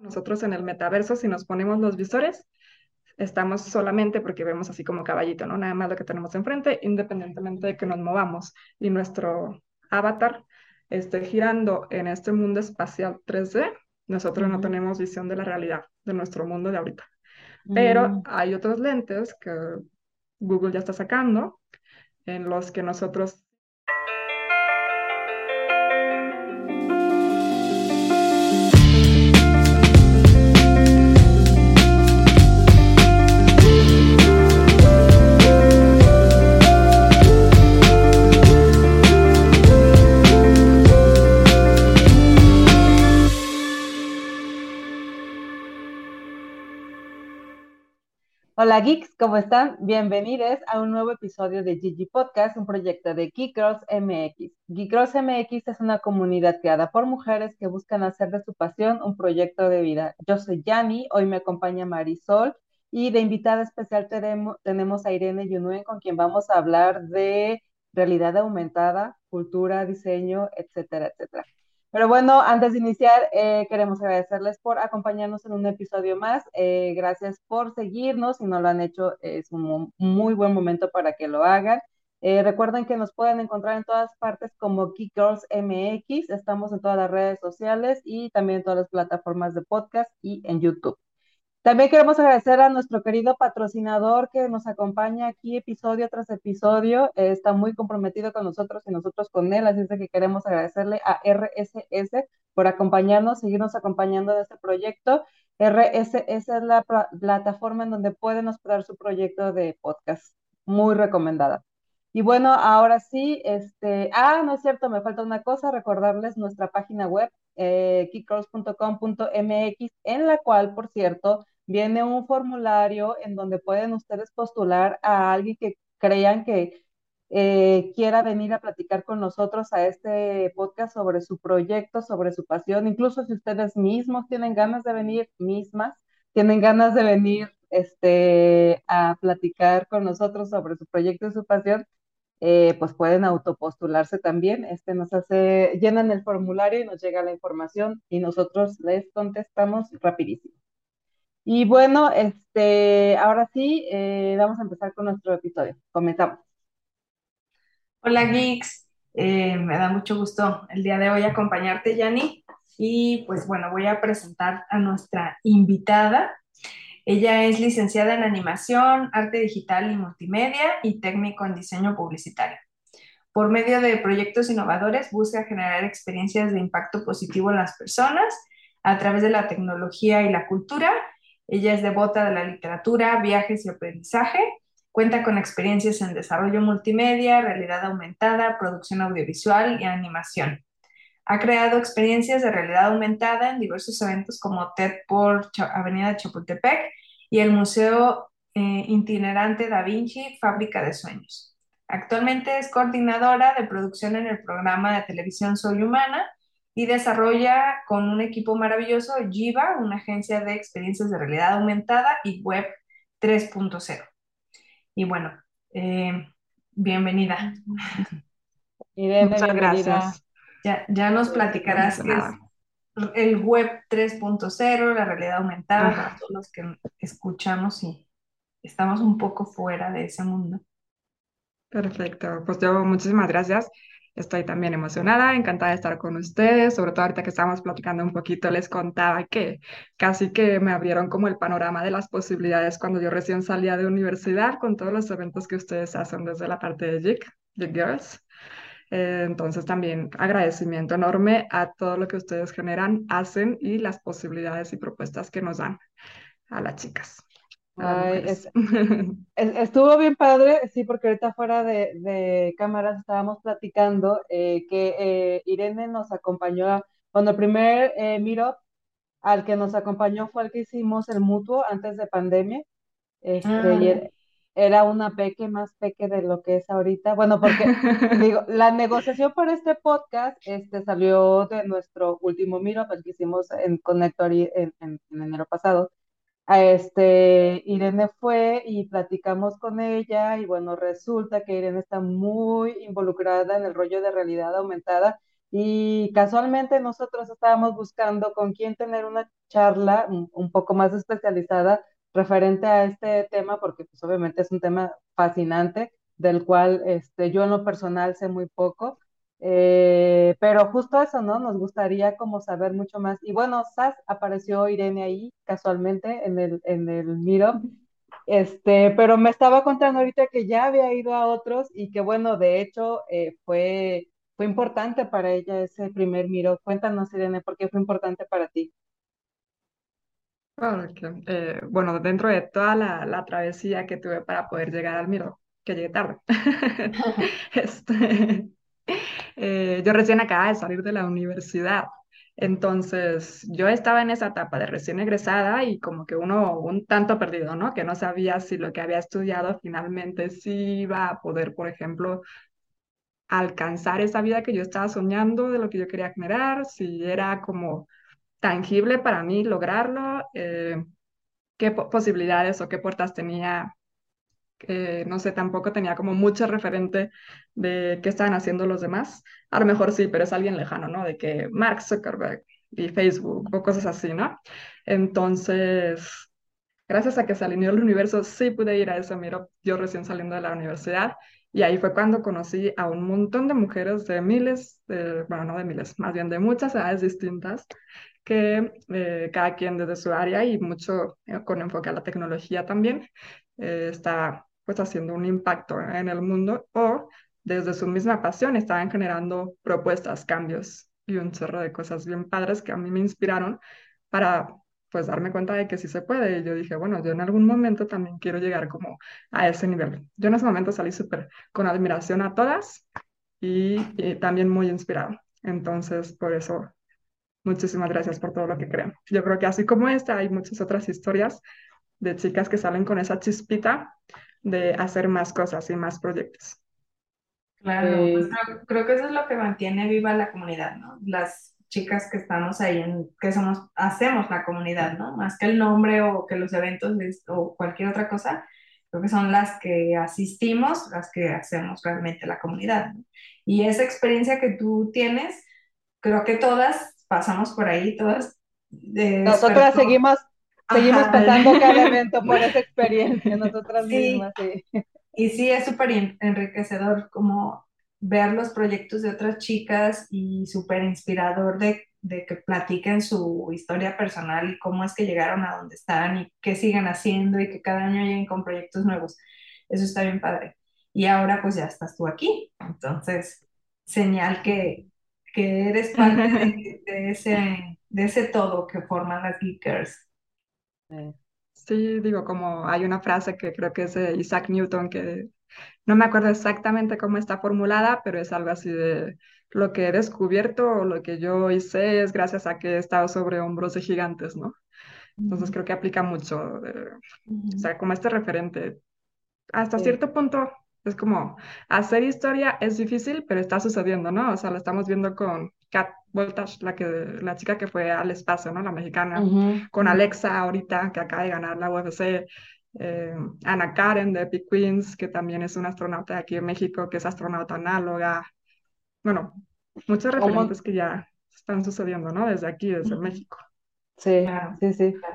Nosotros en el metaverso, si nos ponemos los visores, estamos solamente porque vemos así como caballito, ¿no? Nada más lo que tenemos enfrente, independientemente de que nos movamos y nuestro avatar esté girando en este mundo espacial 3D, nosotros no tenemos visión de la realidad de nuestro mundo de ahorita. Pero Mm. hay otros lentes que Google ya está sacando en los que nosotros Hola geeks, ¿cómo están? Bienvenidos a un nuevo episodio de Gigi Podcast, un proyecto de Geek Girls MX. Geek Girls MX es una comunidad creada por mujeres que buscan hacer de su pasión un proyecto de vida. Yo soy Yani, hoy me acompaña Marisol y de invitada especial tenemos a Irene Yunuen con quien vamos a hablar de realidad aumentada, cultura, diseño, etcétera, etcétera. Pero bueno, antes de iniciar, eh, queremos agradecerles por acompañarnos en un episodio más. Eh, gracias por seguirnos. Si no lo han hecho, es un muy buen momento para que lo hagan. Eh, recuerden que nos pueden encontrar en todas partes como Geek Girls MX. Estamos en todas las redes sociales y también en todas las plataformas de podcast y en YouTube. También queremos agradecer a nuestro querido patrocinador que nos acompaña aquí episodio tras episodio. Está muy comprometido con nosotros y nosotros con él, así es que queremos agradecerle a RSS por acompañarnos, seguirnos acompañando de este proyecto. RSS es la plataforma en donde pueden hospedar su proyecto de podcast. Muy recomendada. Y bueno, ahora sí, este, ah, no es cierto, me falta una cosa, recordarles nuestra página web, eh, kickcross.com.mx, en la cual, por cierto, viene un formulario en donde pueden ustedes postular a alguien que crean que eh, quiera venir a platicar con nosotros a este podcast sobre su proyecto, sobre su pasión, incluso si ustedes mismos tienen ganas de venir, mismas, tienen ganas de venir este, a platicar con nosotros sobre su proyecto y su pasión, eh, pues pueden autopostularse también. Este nos hace, llenan el formulario y nos llega la información y nosotros les contestamos rapidísimo. Y bueno, este, ahora sí, eh, vamos a empezar con nuestro episodio. Comenzamos. Hola geeks, eh, me da mucho gusto el día de hoy acompañarte, Yani. Y pues bueno, voy a presentar a nuestra invitada. Ella es licenciada en animación, arte digital y multimedia y técnico en diseño publicitario. Por medio de proyectos innovadores busca generar experiencias de impacto positivo en las personas a través de la tecnología y la cultura. Ella es devota de la literatura, viajes y aprendizaje. Cuenta con experiencias en desarrollo multimedia, realidad aumentada, producción audiovisual y animación. Ha creado experiencias de realidad aumentada en diversos eventos como TED por Avenida Chapultepec y el Museo eh, Itinerante Da Vinci, Fábrica de Sueños. Actualmente es coordinadora de producción en el programa de televisión Soy Humana y desarrolla con un equipo maravilloso Jiva, una agencia de experiencias de realidad aumentada y web 3.0. Y bueno, eh, bienvenida. Irene, Muchas bienvenida. gracias. Ya, ya nos platicarás qué es el web 3.0, la realidad aumentada, Ajá. para todos los que escuchamos y estamos un poco fuera de ese mundo. Perfecto, pues yo muchísimas gracias. Estoy también emocionada, encantada de estar con ustedes, sobre todo ahorita que estábamos platicando un poquito, les contaba que casi que me abrieron como el panorama de las posibilidades cuando yo recién salía de universidad con todos los eventos que ustedes hacen desde la parte de JIC, JIC Girls. Eh, entonces también agradecimiento enorme a todo lo que ustedes generan, hacen y las posibilidades y propuestas que nos dan a las chicas. Ay, es- es- estuvo bien padre, sí, porque ahorita fuera de, de cámaras estábamos platicando eh, que eh, Irene nos acompañó, a- cuando el primer eh, meetup al que nos acompañó fue el que hicimos el mutuo antes de pandemia, este, y Ah. era, era una peque más peque de lo que es ahorita, bueno, porque digo, la negociación para este podcast este, salió de nuestro último meetup, el que hicimos en Connectory en, en, en enero pasado. A este, Irene fue y platicamos con ella y bueno, resulta que Irene está muy involucrada en el rollo de realidad aumentada Y casualmente nosotros estábamos buscando con quién tener una charla un, un poco más especializada referente a este tema, porque pues obviamente es un tema fascinante, del cual este, yo en lo personal sé muy poco. Eh, pero justo eso, ¿no? Nos gustaría como saber mucho más. Y bueno, Sas, apareció Irene ahí casualmente en el, en el Meetup. Este, pero me estaba contando ahorita que ya había ido a otros y que bueno, de hecho eh, fue, fue importante para ella ese primer Miro. Cuéntanos, Irene, ¿por qué fue importante para ti? Claro que, eh, bueno, dentro de toda la, la travesía que tuve para poder llegar al Miro, que llegué tarde, este, eh, yo recién acababa de salir de la universidad, entonces yo estaba en esa etapa de recién egresada y como que uno un tanto perdido, ¿no? Que no sabía si lo que había estudiado finalmente sí iba a poder, por ejemplo, alcanzar esa vida que yo estaba soñando, de lo que yo quería generar, si era como tangible para mí lograrlo, eh, qué po- posibilidades o qué puertas tenía. eh, no sé, tampoco tenía como mucho referente de qué estaban haciendo los demás. A lo mejor sí, pero es alguien lejano, ¿no? De que Mark Zuckerberg y Facebook o cosas así, ¿no? Entonces, gracias a que se alineó el universo, sí pude ir a ese Meetup, yo recién saliendo de la universidad. Y ahí fue cuando conocí a un montón de mujeres de miles, de, bueno, no de miles, más bien de muchas edades distintas, que eh, cada quien desde su área y mucho eh, con enfoque a la tecnología también, eh, está pues haciendo un impacto en el mundo o desde su misma pasión estaban generando propuestas, cambios y un chorro de cosas bien padres que a mí me inspiraron para pues darme cuenta de que sí se puede. Y yo dije, bueno, yo en algún momento también quiero llegar como a ese nivel. Yo en ese momento salí súper con admiración a todas y, y también muy inspirado. Entonces, por eso Muchísimas gracias por todo lo que crean. Yo creo que así como esta, hay muchas otras historias de chicas que salen con esa chispita de hacer más cosas y más proyectos. Claro, pues Eh, creo, creo que eso es lo que mantiene viva la comunidad, ¿no? Las chicas que estamos ahí en, que somos, hacemos la comunidad, ¿no? Más que el nombre o que los eventos o cualquier otra cosa, creo que son las que asistimos, las que hacemos realmente la comunidad, ¿no? Y esa experiencia que tú tienes, creo que todas pasamos por ahí, todas eh, nosotras seguimos, seguimos Ajá. pasando cada evento por esa experiencia, nosotras Sí, mismas, sí. Y sí, es súper en- enriquecedor como ver los proyectos de otras chicas y súper inspirador de, de que platiquen su historia personal y cómo es que llegaron a donde están y qué siguen haciendo y que cada año lleguen con proyectos nuevos. Eso está bien padre. Y ahora pues ya estás tú aquí. Entonces, señal que, que eres parte de, de ese, de ese todo que forman las Geekers. Sí, digo, como hay una frase que creo que es de Isaac Newton, que no me acuerdo exactamente cómo está formulada, pero es algo así de lo que he descubierto o lo que yo hice es gracias a que he estado sobre hombros de gigantes, ¿no? Entonces creo que aplica mucho, eh, o sea, como este referente hasta sí. cierto punto es como hacer historia es difícil, pero está sucediendo, ¿no? O sea, lo estamos viendo con Kat Voltage, la que, la chica que fue al espacio, ¿no? La mexicana, con Alexa ahorita, que acaba de ganar la UFC, eh, Ana Karen de Epic Queens, que también es una astronauta de aquí en México, que es astronauta análoga. Bueno, mon- referentes que ya están sucediendo, ¿no? Desde aquí, desde. México. sí, Claro. sí, sí.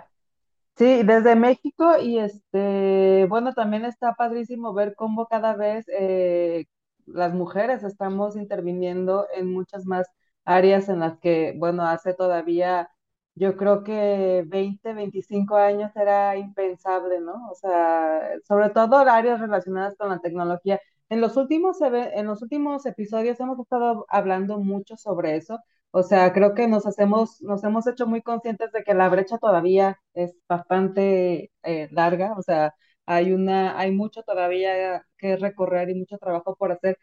Sí, desde México y este, bueno, también está padrísimo ver cómo cada vez eh, las mujeres estamos interviniendo en muchas más áreas en las que, bueno, hace todavía, yo creo que 20, 25 años era impensable, ¿no? O sea, sobre todo áreas relacionadas con la tecnología. En los últimos, eve- en los últimos episodios hemos estado hablando mucho sobre eso o sea, creo que nos hacemos, nos hemos hecho muy conscientes de que la brecha todavía es bastante eh, larga, o sea, hay una, hay mucho todavía que recorrer y mucho trabajo por hacer.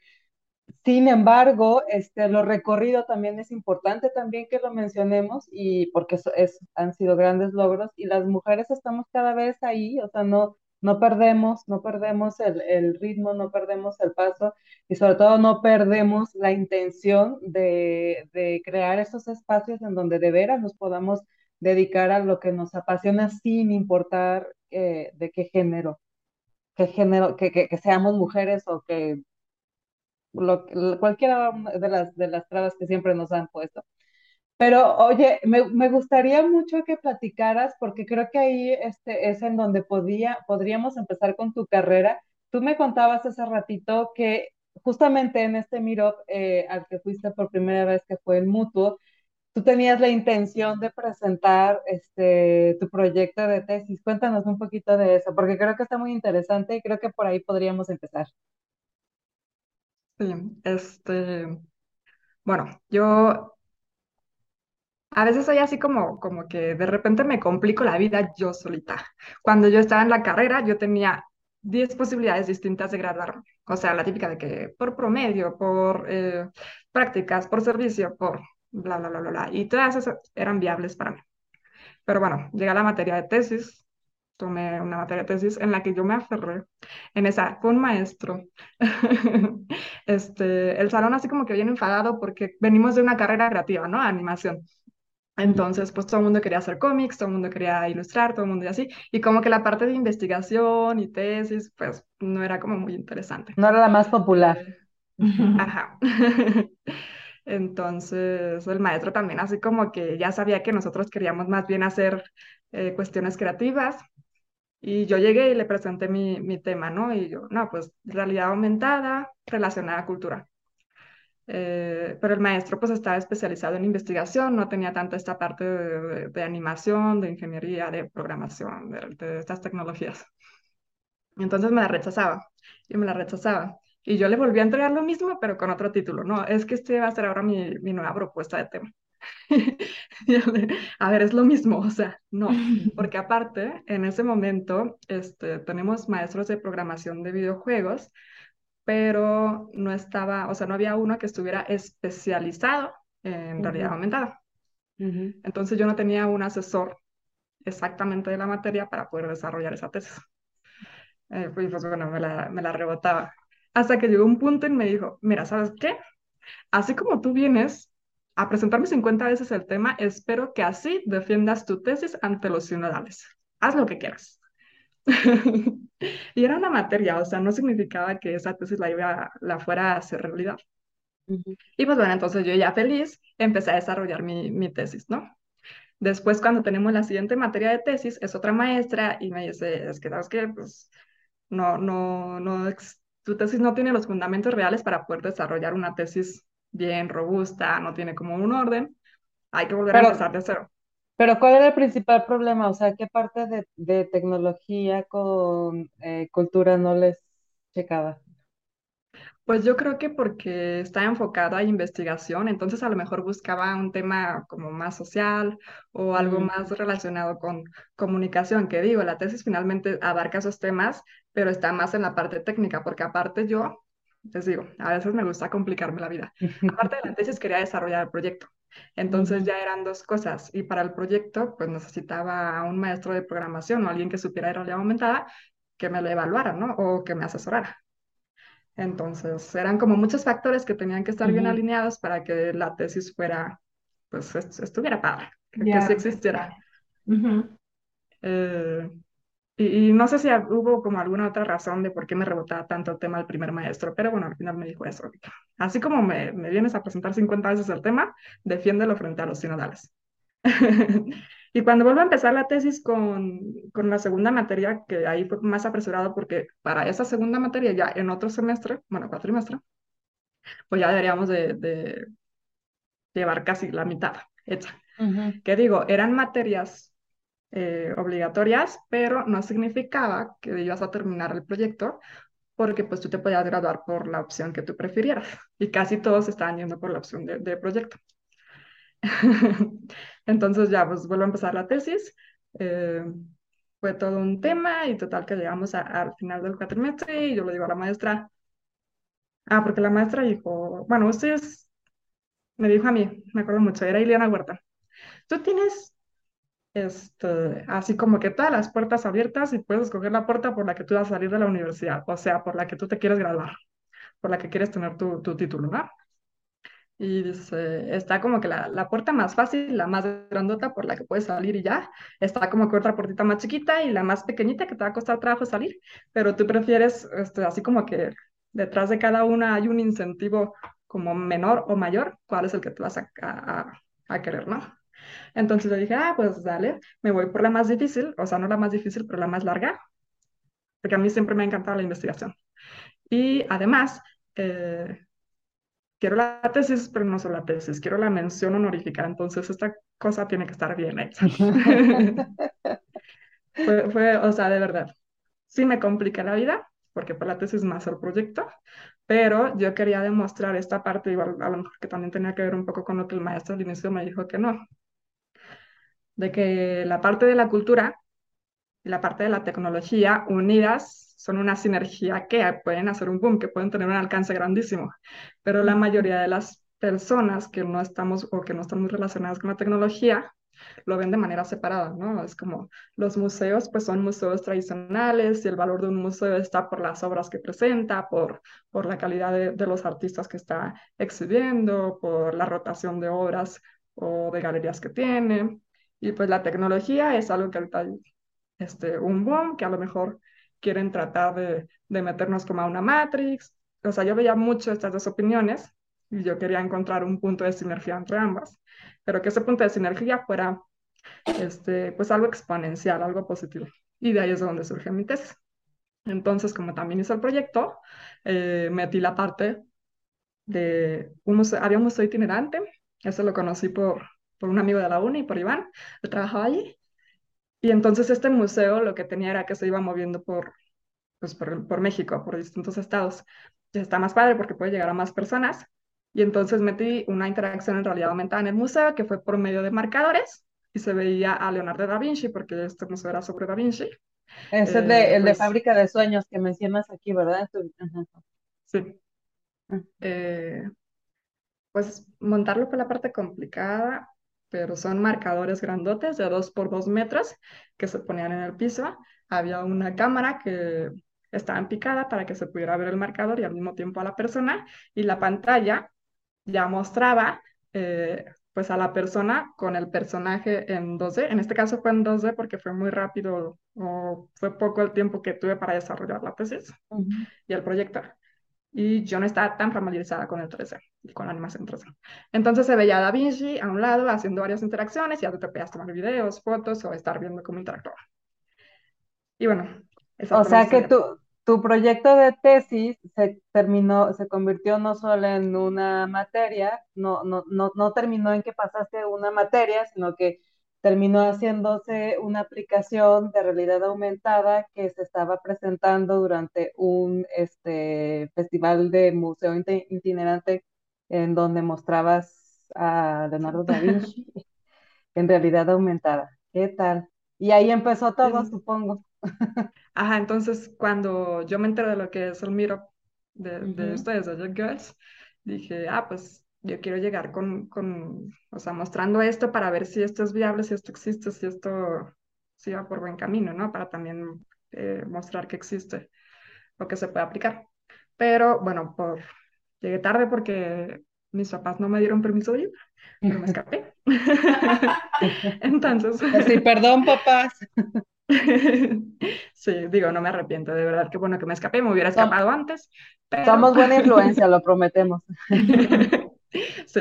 Sin embargo, este, lo recorrido también es importante también que lo mencionemos y porque eso es, han sido grandes logros y las mujeres estamos cada vez ahí, o sea, no, no perdemos, no perdemos el, el ritmo, no perdemos el paso y sobre todo no perdemos la intención de, de crear esos espacios en donde de veras nos podamos dedicar a lo que nos apasiona sin importar eh, de qué género, qué género, que, que, que seamos mujeres o que lo, cualquiera de las, de las trabas que siempre nos han puesto. Pero oye, me, me, gustaría mucho que platicaras, porque creo que ahí este, es en donde podía, podríamos empezar con tu carrera. Tú me contabas hace ratito que justamente en este Meetup eh, al que fuiste por primera vez, que fue el Mutuo, tú tenías la intención de presentar este, tu proyecto de tesis. Cuéntanos un poquito de eso, porque creo que está muy interesante y creo que por ahí podríamos empezar. Sí, este, bueno, yo a veces soy así como, como que de repente me complico la vida yo solita. Cuando yo estaba en la carrera, yo tenía 10 posibilidades distintas de graduarme. O sea, la típica de que por promedio, por eh, prácticas, por servicio, por bla, bla, bla, bla, bla. Y todas esas eran viables para mí. Pero bueno, llega la materia de tesis, tomé una materia de tesis en la que yo me aferré. En esa, con maestro. este, el salón así como que bien enfadado porque venimos de una carrera creativa, ¿no? Animación. Entonces, pues todo el mundo quería hacer cómics, todo el mundo quería ilustrar, todo el mundo y así. Y como que la parte de investigación y tesis, pues no era como muy interesante. No era la más popular. Ajá. Entonces, el maestro también así como que ya sabía que nosotros queríamos más bien hacer eh, cuestiones creativas. Y yo llegué y le presenté mi, mi tema, ¿no? Y yo, no, pues realidad aumentada relacionada a cultura. Eh, pero el maestro pues estaba especializado en investigación, no tenía tanto esta parte de, animación, de ingeniería, de programación, de, estas tecnologías. Entonces me la rechazaba, y me la rechazaba. Y yo le volví a entregar lo mismo, pero con otro título. No, es que este va a ser ahora mi, mi nueva propuesta de tema. a ver, es lo mismo, o sea, no, porque aparte, en ese momento, este, tenemos maestros de programación de videojuegos pero no estaba, o sea, no había uno que estuviera especializado en realidad aumentada. Entonces yo no tenía un asesor exactamente de la materia para poder desarrollar esa tesis. Eh, pues, pues, bueno, me la, me la rebotaba. Hasta que llegó un punto y me dijo, mira, ¿sabes qué? Así como tú vienes a presentarme 50 veces el tema, espero que así defiendas tu tesis ante los ciudadanos. Haz lo que quieras. y era una materia, o sea, no significaba que esa tesis la, iba, la fuera a hacer realidad. Y pues bueno, entonces yo ya feliz empecé a desarrollar mi, mi tesis, ¿no? Después, cuando tenemos la siguiente materia de tesis, es otra maestra y me dice, es que, ¿sabes qué? Pues no, no, no, tu tesis no tiene los fundamentos reales para poder desarrollar una tesis bien robusta, no tiene como un orden, hay que volver a empezar de cero. Pero ¿cuál era el principal problema? O sea, ¿qué parte de, tecnología con eh, cultura no les checaba? Pues yo creo que porque está enfocado a investigación, entonces a lo mejor buscaba un tema como más social o algo mm. más relacionado con comunicación, que digo, la tesis finalmente abarca esos temas, pero está más en la parte técnica, porque aparte yo, les digo, a veces me gusta complicarme la vida. Aparte de la tesis quería desarrollar el proyecto. Entonces ya eran dos cosas y para el proyecto pues necesitaba un maestro de programación o alguien que supiera realidad aumentada que me lo evaluara, ¿no? O que me asesorara. Entonces eran como muchos factores que tenían que estar bien alineados para que la tesis fuera, pues estuviera padre, que, sí existiera. Y, no sé si hubo como alguna otra razón de por qué me rebotaba tanto el tema el primer maestro, pero bueno, al final me dijo eso. Así como me, me vienes a presentar 50 veces el tema, defiéndelo frente a los sinodales. y cuando vuelvo a empezar la tesis con, con, la segunda materia, que ahí fue más apresurado porque para esa segunda materia ya en otro semestre, bueno, cuatrimestre, pues ya deberíamos de, de llevar casi la mitad hecha. Que digo, eran materias eh, obligatorias, pero no significaba que ibas a terminar el proyecto porque pues tú te podías graduar por la opción que tú prefirieras y casi todos estaban yendo por la opción de, proyecto. Entonces ya pues vuelvo a empezar la tesis. Eh, fue todo un tema y total que llegamos al final del cuatrimestre y yo le digo a la maestra, ah, porque la maestra dijo, bueno, ustedes, me dijo a mí, me acuerdo mucho, era Ileana Huerta, tú tienes este, así como que todas las puertas abiertas y puedes escoger la puerta por la que tú vas a salir de la universidad, o sea, por la que tú te quieres graduar, por la que quieres tener tu, tu título, ¿no? Y dice, está como que la, la, puerta más fácil, la más grandota por la que puedes salir y ya, está como que otra puertita más chiquita y la más pequeñita que te va a costar trabajo salir, pero tú prefieres, este, así como que detrás de cada una hay un incentivo como menor o mayor, ¿cuál es el que te vas a, a, a querer, no? Entonces le dije, ah, pues dale, me voy por la más difícil, o sea, no la más difícil, pero la más larga, porque a mí siempre me ha encantado la investigación. Y además, eh, quiero la tesis, pero no solo la tesis, quiero la mención honorífica, entonces esta cosa tiene que estar bien hecha. fue, fue, o sea, de verdad, sí me complica la vida, porque por la tesis más el proyecto, pero yo quería demostrar esta parte, igual a lo mejor que también tenía que ver un poco con lo que el maestro al inicio me dijo que no, de que la parte de la cultura y la parte de la tecnología unidas son una sinergia que pueden hacer un boom, que pueden tener un alcance grandísimo, pero la mayoría de las personas que no estamos o que no están muy relacionadas con la tecnología lo ven de manera separada, ¿no? Es como los museos, pues son museos tradicionales y el valor de un museo está por las obras que presenta, por, por la calidad de, de los artistas que está exhibiendo, por la rotación de obras o de galerías que tiene. Y pues la tecnología es algo que ahorita este, un boom, que a lo mejor quieren tratar de, de meternos como a una Matrix. O sea, yo veía mucho estas dos opiniones y yo quería encontrar un punto de sinergia entre ambas pero que ese punto de sinergia fuera este, pues algo exponencial, algo positivo. Y de ahí es donde surge mi tesis. Entonces, como también hice el proyecto, eh, metí la parte de un museo, había un museo itinerante, eso lo conocí por, por un amigo de la uni, por Iván, que trabajaba allí. Y entonces este museo lo que tenía era que se iba moviendo por, pues por, por México, por distintos estados. Y está más padre porque puede llegar a más personas y entonces metí una interacción en realidad aumentada en el museo que fue por medio de marcadores y se veía a Leonardo da Vinci porque este museo era sobre da Vinci. Es el, de, eh, el de pues Fábrica de Sueños que mencionas aquí, ¿verdad? Sí. Ah. Eh, pues montarlo fue la parte complicada, pero son marcadores grandotes de dos por dos metros que se ponían en el piso. Había una cámara que estaba en picada para que se pudiera ver el marcador y al mismo tiempo a la persona y la pantalla ya mostraba eh, pues a la persona con el personaje en 2D. En este caso fue en 2D porque fue muy rápido o fue poco el tiempo que tuve para desarrollar la tesis y el proyecto. Y yo no estaba tan familiarizada con el 3D y con la animación 3D. Entonces se veía a Da Vinci a un lado haciendo varias interacciones y ya te podías tomar videos, fotos o estar viendo cómo interactuaba. Y bueno, o sea que tú, tu proyecto de tesis se terminó, se convirtió no solo en una materia, no, no, no, no terminó en que pasaste una materia, sino que terminó haciéndose una aplicación de realidad aumentada que se estaba presentando durante un este, festival de museo itinerante en donde mostrabas a Leonardo da Vinci en realidad aumentada. ¿Qué tal? Y ahí empezó todo, supongo. Ajá, entonces cuando yo me enteré de lo que es el Miro de, de ustedes, de Young Girls, dije, ah, pues yo quiero llegar con, con, o sea, mostrando esto para ver si esto es viable, si esto existe, si esto si va por buen camino, ¿no? Para también eh, mostrar que existe o que se puede aplicar. Pero bueno, por, llegué tarde porque mis papás no me dieron permiso de ir, pero me escapé. Entonces. Sí, perdón, papás. Sí, digo, no me arrepiento, de verdad, que bueno que me escapé, me hubiera escapado antes. Somos buena influencia, lo prometemos. Sí.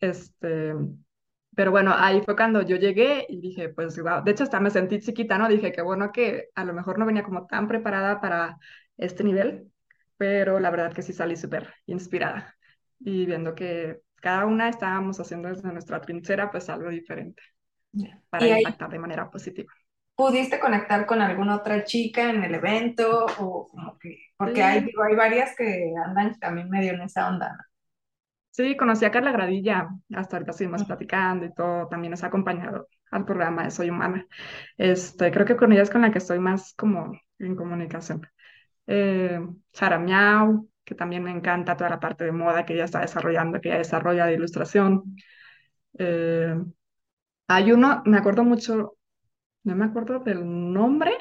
Este, pero bueno, ahí fue cuando yo llegué y dije, pues, wow. De hecho, hasta me sentí chiquita, ¿no? Dije que bueno que a lo mejor no venía como tan preparada para este nivel, pero la verdad que sí salí súper inspirada y viendo que cada una estábamos haciendo desde nuestra trinchera, pues algo diferente para impactar de manera positiva. ¿Pudiste conectar con alguna otra chica en el evento? O como que, porque hay, digo, hay varias que andan también medio en esa onda, ¿no? Sí, conocí a Carla Gradilla, hasta ahorita seguimos platicando y todo, también nos ha acompañado al programa de Soy Humana. Este, creo que con ella es con la que estoy más como en comunicación. Eh, Sara Miau, que también me encanta toda la parte de moda que ella está desarrollando, que ella desarrolla de ilustración. Eh, hay uno, me acuerdo mucho, no me acuerdo del nombre,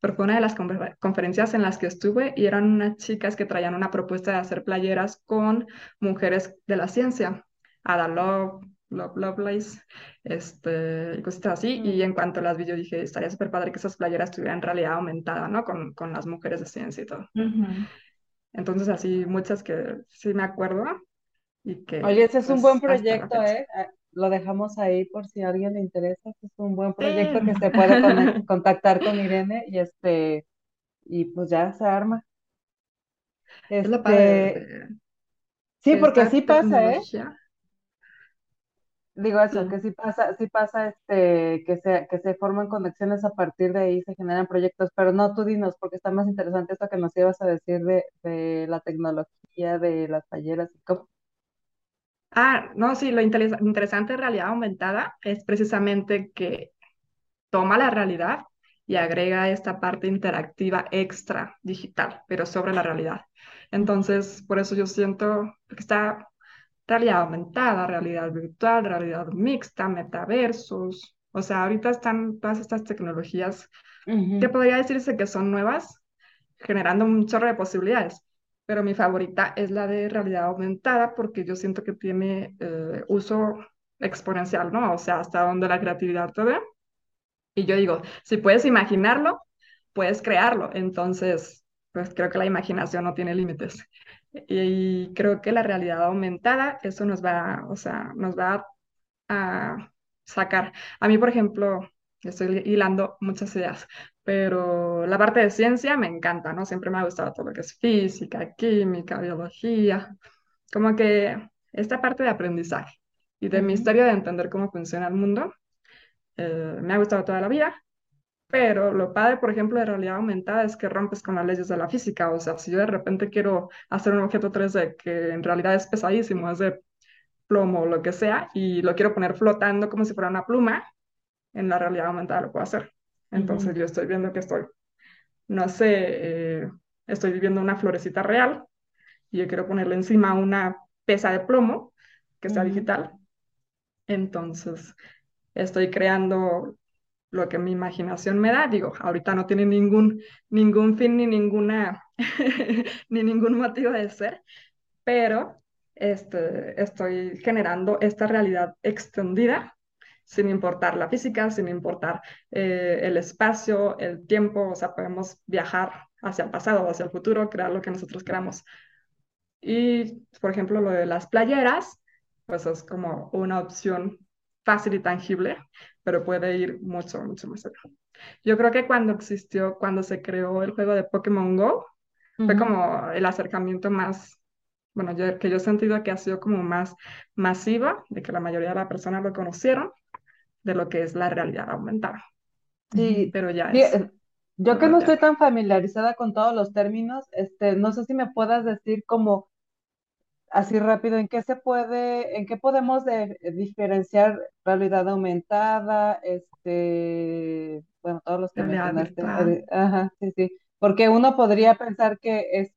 pero fue una de las conferencias en las que estuve y eran unas chicas que traían una propuesta de hacer playeras con mujeres de la ciencia. Ada Love, Love Lovelace, este, y cositas así. Y Mm. en cuanto las vi, yo dije, estaría súper padre que esas playeras tuvieran realidad aumentada, ¿no? Con, con las mujeres de ciencia y todo. Entonces, así, muchas que sí me acuerdo y que, Oye, ese es un buen pues, la proyecto. ¿eh? Lo dejamos ahí por si a alguien le interesa. Es un buen proyecto que se puede contactar con Irene y este, y pues ya se arma. Es lo padre Este, de, sí, porque sí pasa, ¿eh? Digo eso, Sí. que sí pasa, sí pasa este, que se, que se forman conexiones a partir de ahí, se generan proyectos, pero no, tú dinos, porque está más interesante esto que nos ibas a decir de, de la tecnología, de las talleras y cómo. Ah, no, sí, lo interes- interesante de realidad aumentada es precisamente que toma la realidad y agrega esta parte interactiva extra digital, pero sobre la realidad. Entonces, por eso yo siento que está realidad aumentada, realidad virtual, realidad mixta, metaversos. O sea, ahorita están todas estas tecnologías que Ujú, podría decirse que son nuevas, generando un chorro de posibilidades. Pero mi favorita es la de realidad aumentada porque yo siento que tiene eh, uso exponencial, ¿no? O sea, hasta donde la creatividad te dé. Y yo digo, si puedes imaginarlo, puedes crearlo. Entonces, pues creo que la imaginación no tiene límites. Y creo que la realidad aumentada, eso nos va, o sea, nos va a sacar. A mí, por ejemplo, estoy hilando muchas ideas, pero la parte de ciencia me encanta, ¿no? Siempre me ha gustado todo lo que es física, química, biología, como que esta parte de aprendizaje y de mi historia de entender cómo funciona el mundo, eh, me ha gustado toda la vida. Pero lo padre, por ejemplo, de realidad aumentada es que rompes con las leyes de la física. O sea, si yo de repente quiero hacer un objeto 3D que en realidad es pesadísimo, es de plomo o lo que sea, y lo quiero poner flotando como si fuera una pluma, en la realidad aumentada lo puedo hacer. Entonces yo estoy viendo que estoy, no sé, eh, estoy viviendo una florecita real y yo quiero ponerle encima una pesa de plomo que sea digital. Entonces estoy creando lo que mi imaginación me da. Digo, ahorita no tiene ningún, ningún fin ni ninguna, ni ningún motivo de ser, pero este, estoy generando esta realidad extendida sin importar la física, sin importar eh, el espacio, el tiempo, o sea, podemos viajar hacia el pasado o hacia el futuro, crear lo que nosotros queramos. Y, por ejemplo, lo de las playeras, pues es como una opción fácil y tangible, pero puede ir mucho, mucho más allá. Yo creo que cuando existió, cuando se creó el juego de Pokémon Go, fue como el acercamiento más, bueno, yo, que yo he sentido que ha sido como más masiva, de que la mayoría de las personas lo conocieron, de lo que es la realidad aumentada. Sí, Pero ya es eh, yo que no estoy tan familiarizada con todos los términos, este, no sé si me puedas decir como así rápido, ¿en qué se puede, en qué podemos de- eh, diferenciar realidad aumentada, este, bueno, todos los que mencionaste, ahori- ajá, sí, sí, porque uno podría pensar que es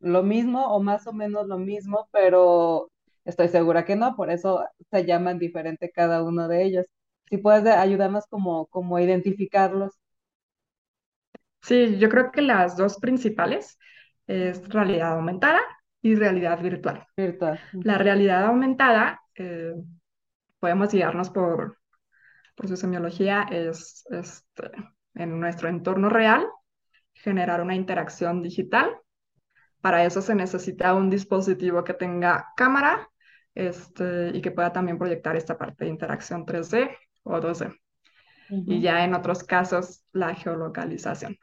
lo mismo o más o menos lo mismo, pero estoy segura que no, por eso se llaman diferente cada uno de ellos. Si puedes de- ayudarnos como, como a identificarlos. Sí, yo creo que las dos principales es realidad aumentada y realidad virtual. Virtual. La realidad aumentada, eh, podemos guiarnos por, por su semiología, es este, en nuestro entorno real generar una interacción digital. Para eso se necesita un dispositivo que tenga cámara este, y que pueda también proyectar esta parte de interacción 3D o 2D. Y ujú, ya en otros casos, la geolocalización.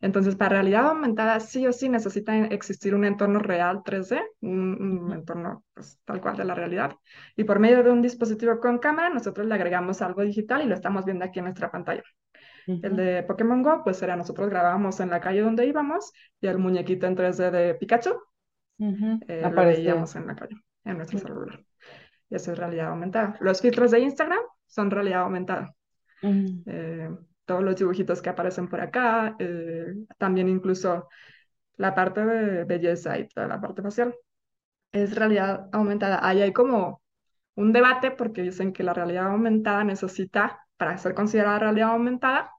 Entonces, para realidad aumentada, sí o sí necesita existir un entorno real 3D, un, un entorno pues, tal cual de la realidad. Y por medio de un dispositivo con cámara, nosotros le agregamos algo digital y lo estamos viendo aquí en nuestra pantalla. El ujú, de Pokémon Go, pues era nosotros grabábamos en la calle donde íbamos y el muñequito en 3D de Pikachu ujú. eh, lo veíamos en la calle, en nuestro Ujú, celular. Y eso es realidad aumentada. Los filtros de Instagram son realidad aumentada eh, todos los dibujitos que aparecen por acá, eh, también incluso la parte de belleza y toda la parte facial, es realidad aumentada. Ahí hay como un debate porque dicen que la realidad aumentada necesita, para ser considerada realidad aumentada,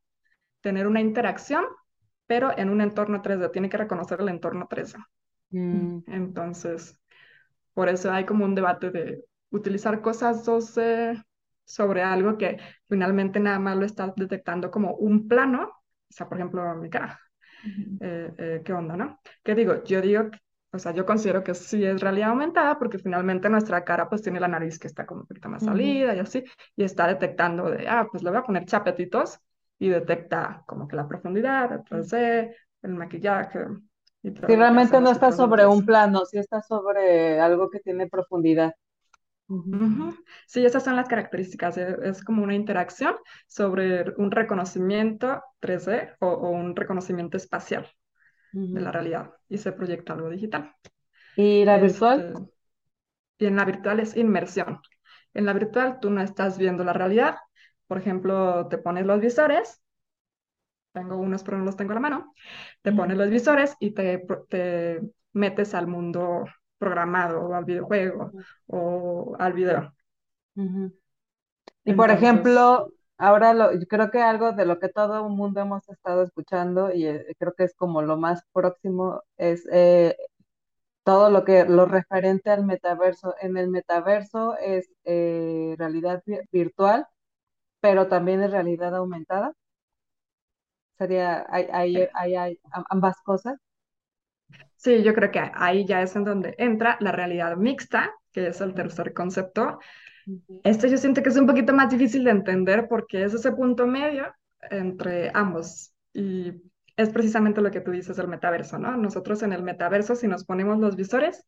tener una interacción, pero en un entorno 3D, tiene que reconocer el entorno 3D. mm, Entonces, por eso hay como un debate de utilizar cosas 2D sobre algo que finalmente nada más lo estás detectando como un plano, o sea, por ejemplo, mi cara, eh, eh, ¿qué onda, no? ¿Qué digo? Yo digo, o sea, yo considero que sí es realidad aumentada porque finalmente nuestra cara pues tiene la nariz que está como un poquito más salida y así, y está detectando de, ah, pues le voy a poner chapetitos y detecta como que la profundidad, el 3D, el maquillaje. Y todo si realmente no está sobre un plano, si está sobre algo que tiene profundidad. Sí, esas son las características. E, es, como una interacción sobre un reconocimiento 3D o, un reconocimiento espacial de la realidad y se proyecta algo digital. ¿Y la virtual? Este, y en la virtual es inmersión. En la virtual tú no estás viendo la realidad. Por ejemplo, te pones los visores. Tengo unos, pero no los tengo a la mano. Te pones los visores y te, te metes al mundo programado o al videojuego o al video. Y por ejemplo, ahora lo, yo creo que algo de lo que todo el mundo hemos estado escuchando y eh, creo que es como lo más próximo es eh, todo lo que lo referente al metaverso. En el metaverso es eh, realidad virtual, pero también es realidad aumentada. Sería, hay, hay ambas cosas. Sí, yo creo que ahí ya es en donde entra la realidad mixta, que es el tercer concepto. Este yo siento que es un poquito más difícil de entender porque es ese punto medio entre ambos. Y es precisamente lo que tú dices del metaverso, ¿no? Nosotros en el metaverso, si nos ponemos los visores,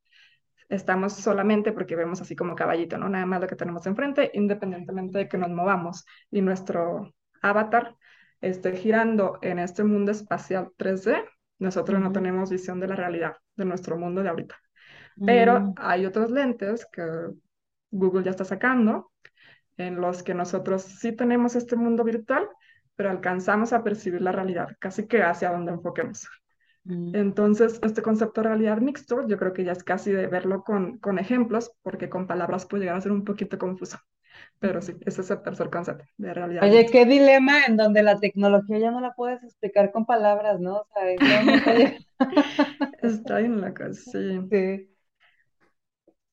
estamos solamente porque vemos así como caballito, ¿no? Nada más lo que tenemos enfrente, independientemente de que nos movamos y nuestro avatar esté girando en este mundo espacial 3D, nosotros no tenemos visión de la realidad de nuestro mundo de ahorita. Pero mm. hay otros lentes que Google ya está sacando, en los que nosotros sí tenemos este mundo virtual, pero alcanzamos a percibir la realidad, casi que hacia donde enfoquemos. Mm. Entonces, este concepto de realidad mixto, yo creo que ya es casi de verlo con, con ejemplos, porque con palabras puede llegar a ser un poquito confuso. Pero sí, ese es el tercer concepto de realidad. Oye, qué dilema en donde la tecnología ya no la puedes explicar con palabras, ¿no? O sea, está en la casa, sí. Sí.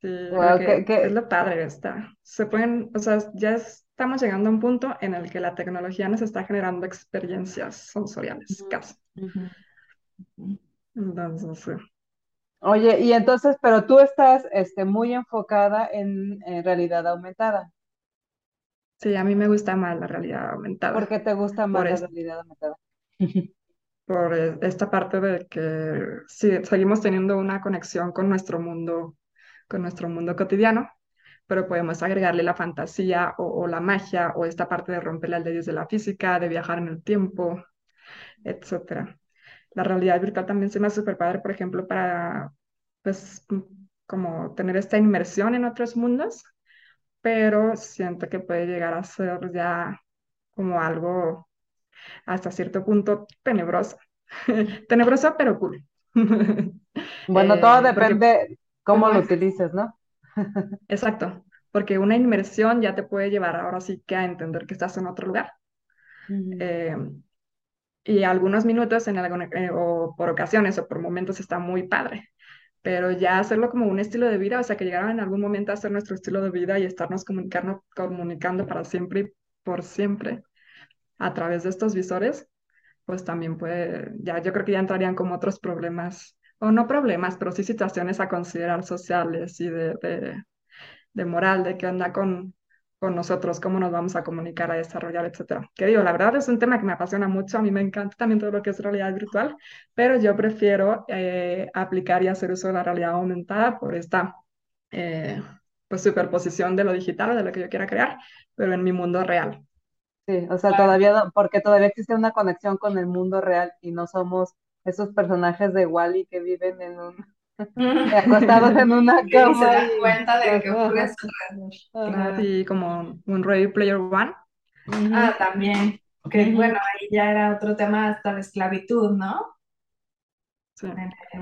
Sí, es lo padre, está. Se pueden, o sea, ya estamos llegando a un punto en el que la tecnología nos está generando experiencias sensoriales, casi. Entonces, sí. Oye, y entonces, pero tú estás este, muy enfocada en realidad aumentada. Sí, a mí me gusta más la realidad aumentada. ¿Por qué te gusta más la realidad aumentada? por esta parte de que sí, seguimos teniendo una conexión con nuestro mundo, con nuestro mundo cotidiano, pero podemos agregarle la fantasía o, la magia o esta parte de romper las leyes de la física, de viajar en el tiempo, etcétera. La realidad virtual también se me hace súper padre, por ejemplo, para, pues, como tener esta inmersión en otros mundos pero siento que puede llegar a ser ya como algo hasta cierto punto tenebroso. tenebroso, pero cool. bueno, todo eh, depende cómo lo utilices, ¿no? Exacto, porque una inmersión ya te puede llevar ahora sí que a entender que estás en otro lugar. Eh, y algunos minutos en eh, o por ocasiones o por momentos está muy padre pero ya hacerlo como un estilo de vida, o sea, que llegaran en algún momento a ser nuestro estilo de vida y estarnos comunicando, comunicando para siempre y por siempre a través de estos visores, pues también puede, ya yo creo que ya entrarían como otros problemas, o no problemas, pero sí situaciones a considerar sociales y de, de, de moral, de qué onda con, con nosotros, cómo nos vamos a comunicar, a desarrollar, etcétera. Que digo, la verdad es un tema que me apasiona mucho, a mí me encanta también todo lo que es realidad virtual, pero yo prefiero eh, aplicar y hacer uso de la realidad aumentada por esta eh, pues superposición de lo digital, de lo que yo quiera crear, pero en mi mundo real. Sí, o sea, todavía, porque todavía existe una conexión con el mundo real y no somos esos personajes de Wally que viven en un acostados en una cama. Y se dan cuenta de que fue Sí, como un Ready Player One. Ah, también. Que bueno, ahí ya era otro tema hasta la esclavitud, ¿no? Sí.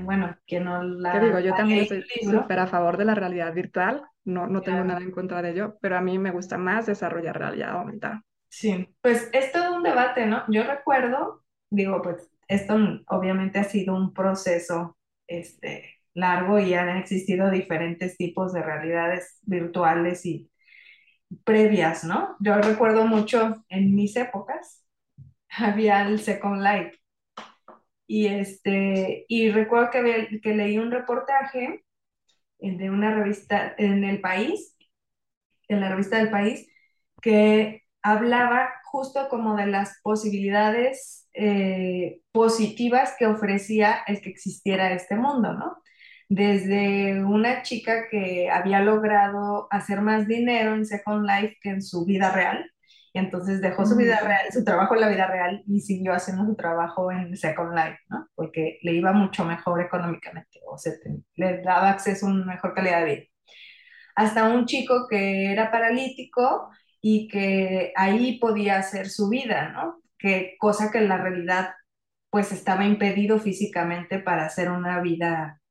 Bueno, que no la. ¿Qué digo? Yo también estoy súper a favor de la realidad virtual. No, no tengo nada en contra de ello, pero a mí me gusta más desarrollar realidad aumentada. Sí, pues es todo un debate, ¿no? Yo recuerdo, digo, pues esto obviamente ha sido un proceso este, largo y han existido diferentes tipos de realidades virtuales y previas, ¿no? Yo recuerdo mucho en mis épocas, había el Second Life. Y, este, y recuerdo que, que leí un reportaje de una revista en el país, en la revista del país, que hablaba justo como de las posibilidades eh, positivas que ofrecía el que existiera este mundo, ¿no? Desde una chica que había logrado hacer más dinero en Second Life que en su vida real, y entonces dejó su vida real, su trabajo en la vida real y siguió haciendo su trabajo en Second Life, ¿no? Porque le iba mucho mejor económicamente, o sea, le daba acceso a una mejor calidad de vida. Hasta un chico que era paralítico y que ahí podía hacer su vida, ¿no? Que cosa que en la realidad pues estaba impedido físicamente para hacer una vida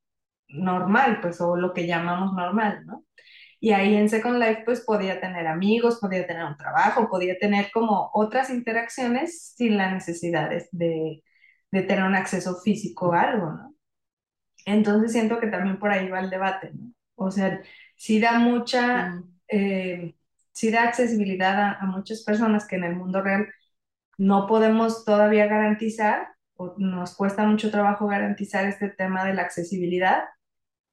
normal, pues o lo que llamamos normal, ¿no? Y ahí en Second Life pues podía tener amigos, podía tener un trabajo, podía tener como otras interacciones sin la necesidad de, de tener un acceso físico a algo, ¿no? Entonces siento que también por ahí va el debate, ¿no? O sea, sí da mucha, eh, sí da accesibilidad a, a, muchas personas que en el mundo real no podemos todavía garantizar, o nos cuesta mucho trabajo garantizar este tema de la accesibilidad,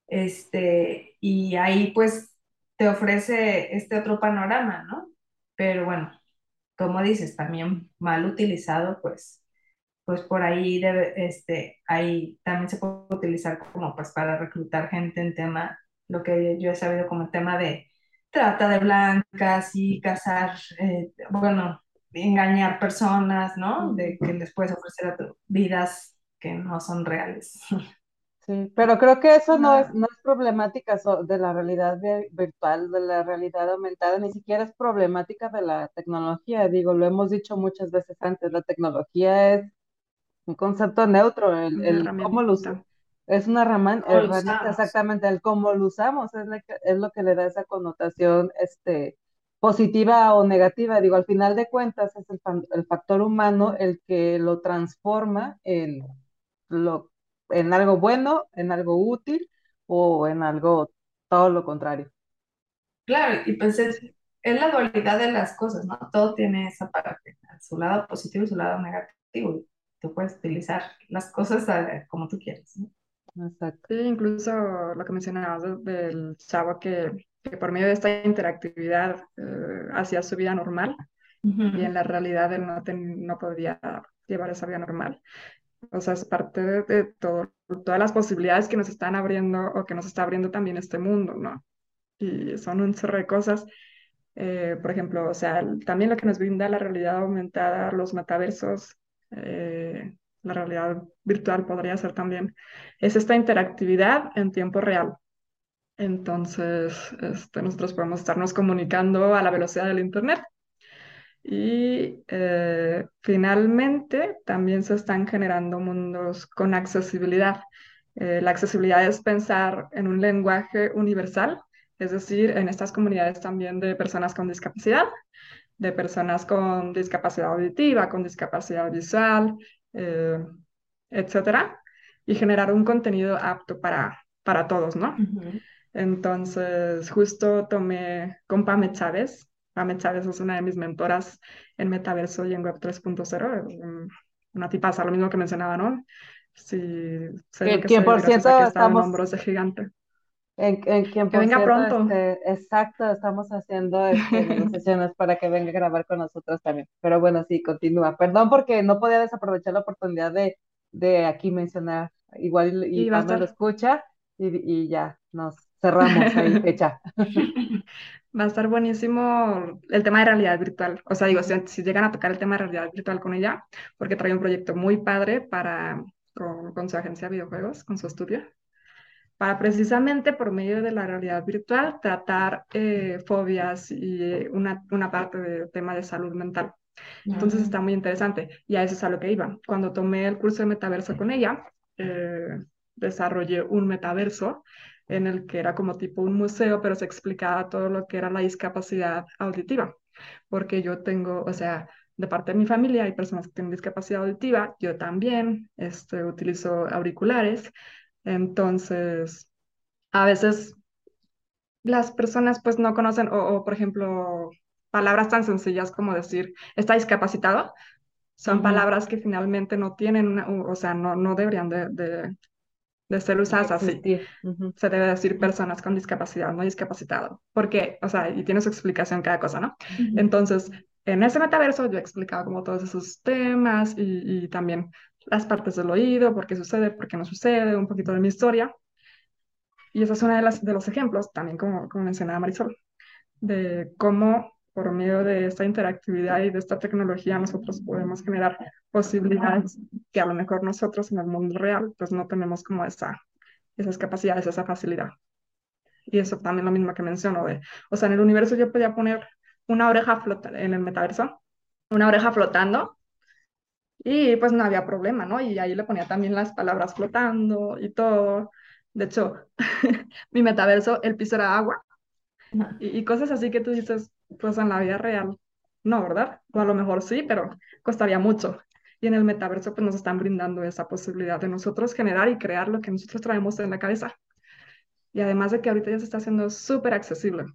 este, y ahí pues te ofrece este otro panorama, ¿no? Pero bueno, como dices, también mal utilizado, pues, pues por ahí debe, este, ahí también se puede utilizar como pues para reclutar gente en tema, lo que yo he sabido como el tema de trata de blancas y casar, eh, bueno, engañar personas, ¿no? De que les puedes ofrecer vidas que no son reales. Sí, pero creo que eso no es, no es problemática de la realidad virtual, de la realidad aumentada, ni siquiera es problemática de la tecnología. Digo, lo hemos dicho muchas veces antes, la tecnología es un concepto neutro, el, el cómo lo usamos. Es una herramienta, exactamente, el cómo lo usamos es, es lo que le da esa connotación este, positiva o negativa. Digo, al final de cuentas es el, el factor humano el que lo transforma en lo en algo bueno, en algo útil o en algo todo lo contrario. Claro, y pues es, la dualidad de las cosas, ¿no? Todo tiene esa parte, su lado positivo y su lado negativo. Tú puedes utilizar las cosas eh, como tú quieras, ¿no? Exacto. Sí, incluso lo que mencionabas del chavo que, que, por medio de esta interactividad eh, hacía su vida normal y en la realidad él no, no podía llevar esa vida normal. O sea, es parte de, todo, todas las posibilidades que nos están abriendo o que nos está abriendo también este mundo, ¿no? Y son un chorro de cosas. Eh, por ejemplo, o sea, también lo que nos brinda la realidad aumentada, los metaversos, eh, la realidad virtual podría ser también, es esta interactividad en tiempo real. Entonces, este, nosotros podemos estarnos comunicando a la velocidad del Internet y eh, finalmente también se están generando mundos con accesibilidad. Eh, la accesibilidad es pensar en un lenguaje universal, es decir, en estas comunidades también de personas con discapacidad, de personas con discapacidad auditiva, con discapacidad visual, eh, etcétera, y generar un contenido apto para, para todos, ¿no? Entonces, justo tomé con Pame Chávez, Pame Chávez es una de mis mentoras en Metaverso y en Web 3.0, una tipaza, lo mismo que mencionaba, ¿no? Sí, sé que, por cierto estamos... en hombros de gigante. En, en que venga pronto. Este, exacto, estamos haciendo este, sesiones para que venga a grabar con nosotros también. Pero bueno, sí, continúa. Perdón porque no podía desaprovechar la oportunidad de, de aquí mencionar. Igual y, y cuando lo escucha y, y ya nos cerramos ahí fecha. Va a estar buenísimo el tema de realidad virtual. O sea, digo, si, llegan a tocar el tema de realidad virtual con ella, porque trae un proyecto muy padre para, con, su agencia de videojuegos, con su estudio, para precisamente por medio de la realidad virtual tratar eh, fobias y una, una parte del tema de salud mental. Entonces está muy interesante y a eso es a lo que iba. Cuando tomé el curso de metaverso con ella, eh, desarrollé un metaverso en el que era como tipo un museo, pero se explicaba todo lo que era la discapacidad auditiva, porque yo tengo, o sea, de parte de mi familia hay personas que tienen discapacidad auditiva, yo también este, utilizo auriculares, Entonces, a veces las personas pues no conocen, o, por ejemplo, palabras tan sencillas como decir, está discapacitado, son palabras que finalmente no tienen, una, o sea, no, no deberían de, de ser usadas así. Se debe decir personas con discapacidad, no discapacitado. Porque, o sea, y tiene su explicación cada cosa, ¿no? Entonces, en ese metaverso yo he explicado como todos esos temas y, y, también las partes del oído, por qué sucede, por qué no sucede, un poquito de mi historia. Y esa es una de, las, de los ejemplos, también como, como mencionaba Marisol, de cómo por medio de esta interactividad y de esta tecnología nosotros podemos generar posibilidades que a lo mejor nosotros en el mundo real pues no tenemos como esa, esas capacidades, esa facilidad. Y eso también lo mismo que menciono de, o sea, en el universo yo podía poner una oreja flotando, en el metaverso, una oreja flotando y pues no había problema, ¿no? Y ahí le ponía también las palabras flotando y todo. De hecho, mi metaverso, el piso era agua y, y cosas así que tú dices, pues en la vida real, no, ¿verdad? O a lo mejor sí, pero costaría mucho. Y en el metaverso pues nos están brindando esa posibilidad de nosotros generar y crear lo que nosotros traemos en la cabeza. Y además de que ahorita ya se está haciendo súper accesible.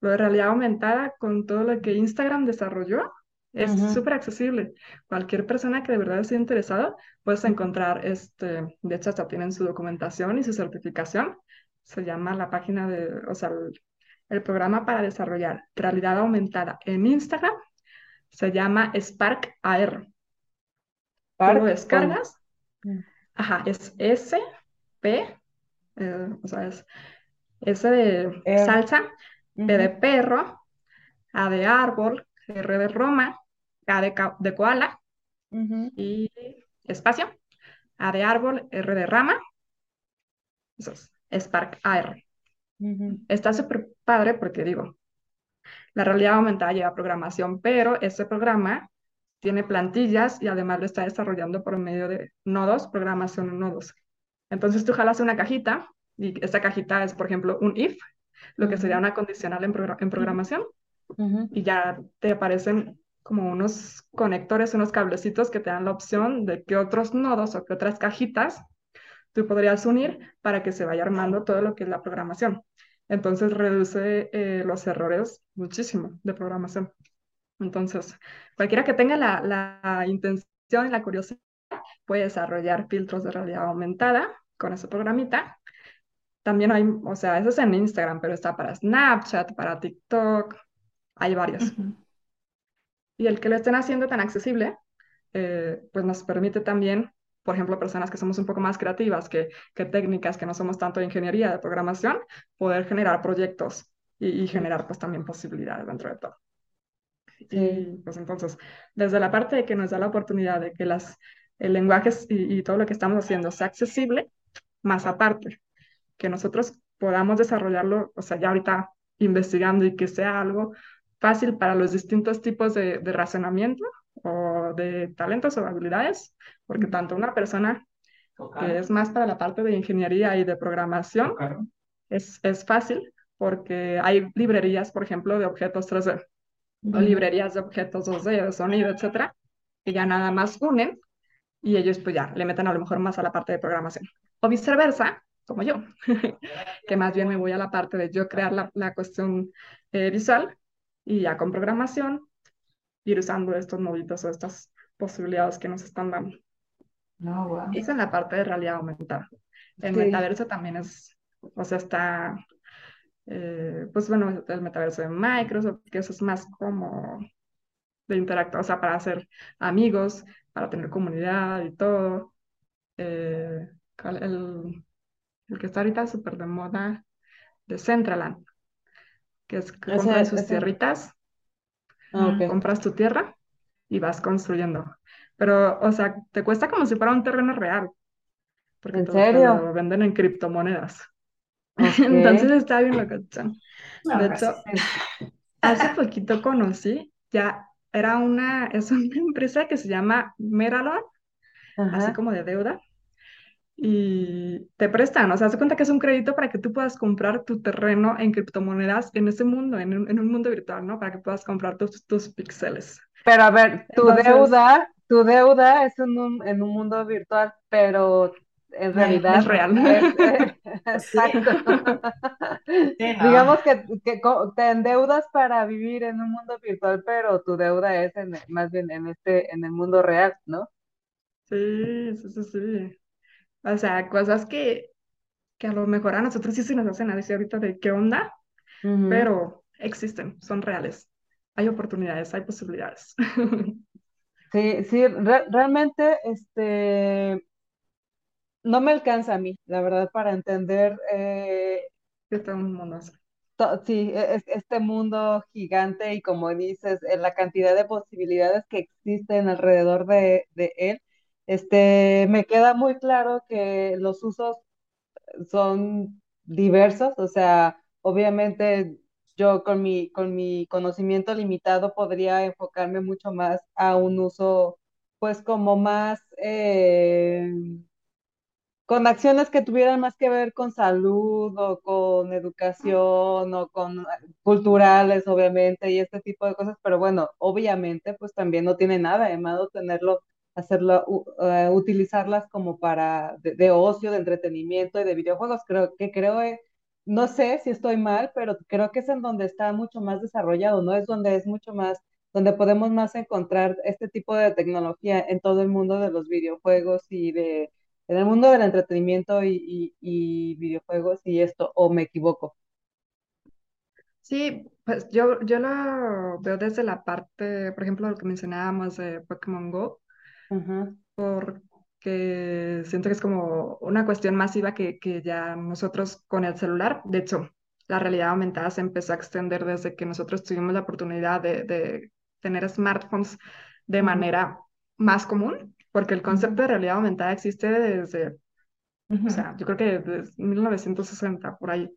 Lo de realidad aumentada con todo lo que Instagram desarrolló es súper accesible. Cualquier persona que de verdad esté interesada puedes encontrar, este, de hecho hasta tienen su documentación y su certificación. Se llama la página de, o sea, el programa para desarrollar realidad aumentada en Instagram se llama Spark AR. Tú lo descargas. Mm. Ajá, es S, P, eh, o sea, es S de salsa, P de perro, A de árbol, R de Roma, K de, koala y espacio, A de árbol, R de rama. Eso es Spark AR. Está súper padre porque digo, la realidad aumentada lleva programación, pero ese programa tiene plantillas y además lo está desarrollando por medio de nodos, programación en nodos. Entonces tú jalas una cajita y esta cajita es, por ejemplo, un if, lo que sería una condicional en, programación, y ya te aparecen como unos conectores, unos cablecitos que te dan la opción de qué otros nodos o qué otras cajitas tú podrías unir para que se vaya armando todo lo que es la programación. Entonces reduce eh, los errores muchísimo de programación. Entonces, cualquiera que tenga la, la intención y la curiosidad puede desarrollar filtros de realidad aumentada con ese programita. También hay, o sea, eso es en Instagram, pero está para Snapchat, para TikTok, hay varios. Y el que lo estén haciendo tan accesible, eh, pues nos permite también por ejemplo, personas que somos un poco más creativas que, que técnicas, que no somos tanto de ingeniería, de programación, poder generar proyectos y, generar pues también posibilidades dentro de todo. Y pues entonces, desde la parte de que nos da la oportunidad de que las, el lenguaje y, y todo lo que estamos haciendo sea accesible, más aparte, que nosotros podamos desarrollarlo, o sea, ya ahorita investigando y que sea algo fácil para los distintos tipos de, de razonamiento o de talentos o habilidades, porque tanto una persona que es más para la parte de ingeniería y de programación es, es fácil porque hay librerías, por ejemplo, de objetos 3D o librerías de objetos 2D, de sonido, etcétera, que ya nada más unen y ellos pues ya le meten a lo mejor más a la parte de programación. O viceversa, como yo, que más bien me voy a la parte de yo crear la, la cuestión eh, visual y ya con programación ir usando estos noditos o estas posibilidades que nos están dando. No, wow. Es en la parte de realidad aumentada. El metaverso también es, o sea, está, eh, pues bueno, el metaverso de Microsoft, que eso es más como de interactuar, o sea, para hacer amigos, para tener comunidad y todo. Eh, el, el, que está ahorita súper de moda, de Centraland, que es que compran sus tierritas Ah, compras tu tierra y vas construyendo. Pero, o sea, te cuesta como si fuera un terreno real. Porque ¿En serio? lo venden en criptomonedas. Entonces está bien lo que De hecho, hace poquito conocí, ya era una, es una empresa que se llama Meralon, así como de deuda, y te prestan, o sea, se cuenta que es un crédito para que tú puedas comprar tu terreno en criptomonedas en ese mundo, en un, en un mundo virtual, ¿no? Para que puedas comprar tus, tus píxeles. Pero a ver, tu deuda, tu deuda es en un, en un mundo virtual, pero en realidad es real. exacto. Digamos que, te endeudas para vivir en un mundo virtual, pero tu deuda es en, más bien en este, en el mundo real, ¿no? Sí, sí, sí, sí. O sea, cosas que, que a lo mejor a nosotros sí se nos hacen a decir ahorita de qué onda, pero existen, son reales. Hay oportunidades, hay posibilidades. Sí, sí, realmente, este, no me alcanza a mí, la verdad, para entender eh, este mundo sí, e, este mundo gigante y como dices, la cantidad de posibilidades que existen alrededor de, de él. Este, me queda muy claro que los usos son diversos, o sea, obviamente yo con mi, con mi conocimiento limitado podría enfocarme mucho más a un uso, pues como más, eh, con acciones que tuvieran más que ver con salud o con educación o con culturales, obviamente, y este tipo de cosas, pero bueno, obviamente, pues también no tiene nada de malo tenerlo hacerlo, eh, utilizarlas como para de, ocio, de entretenimiento y de videojuegos. Creo que creo, eh, no sé si estoy mal, pero creo que es en donde está mucho más desarrollado, ¿no? Es donde es mucho más, donde podemos más encontrar este tipo de tecnología en todo el mundo de los videojuegos y de, en el mundo del entretenimiento y, y videojuegos y esto, o me equivoco. Sí, pues yo, yo lo veo desde la parte, por ejemplo, lo que mencionábamos de Pokémon Go, porque siento que es como una cuestión masiva que, que ya nosotros con el celular, de hecho, la realidad aumentada se empezó a extender desde que nosotros tuvimos la oportunidad de, de tener smartphones de manera más común, porque el concepto de realidad aumentada existe desde, o sea, yo creo que desde 1960, por ahí,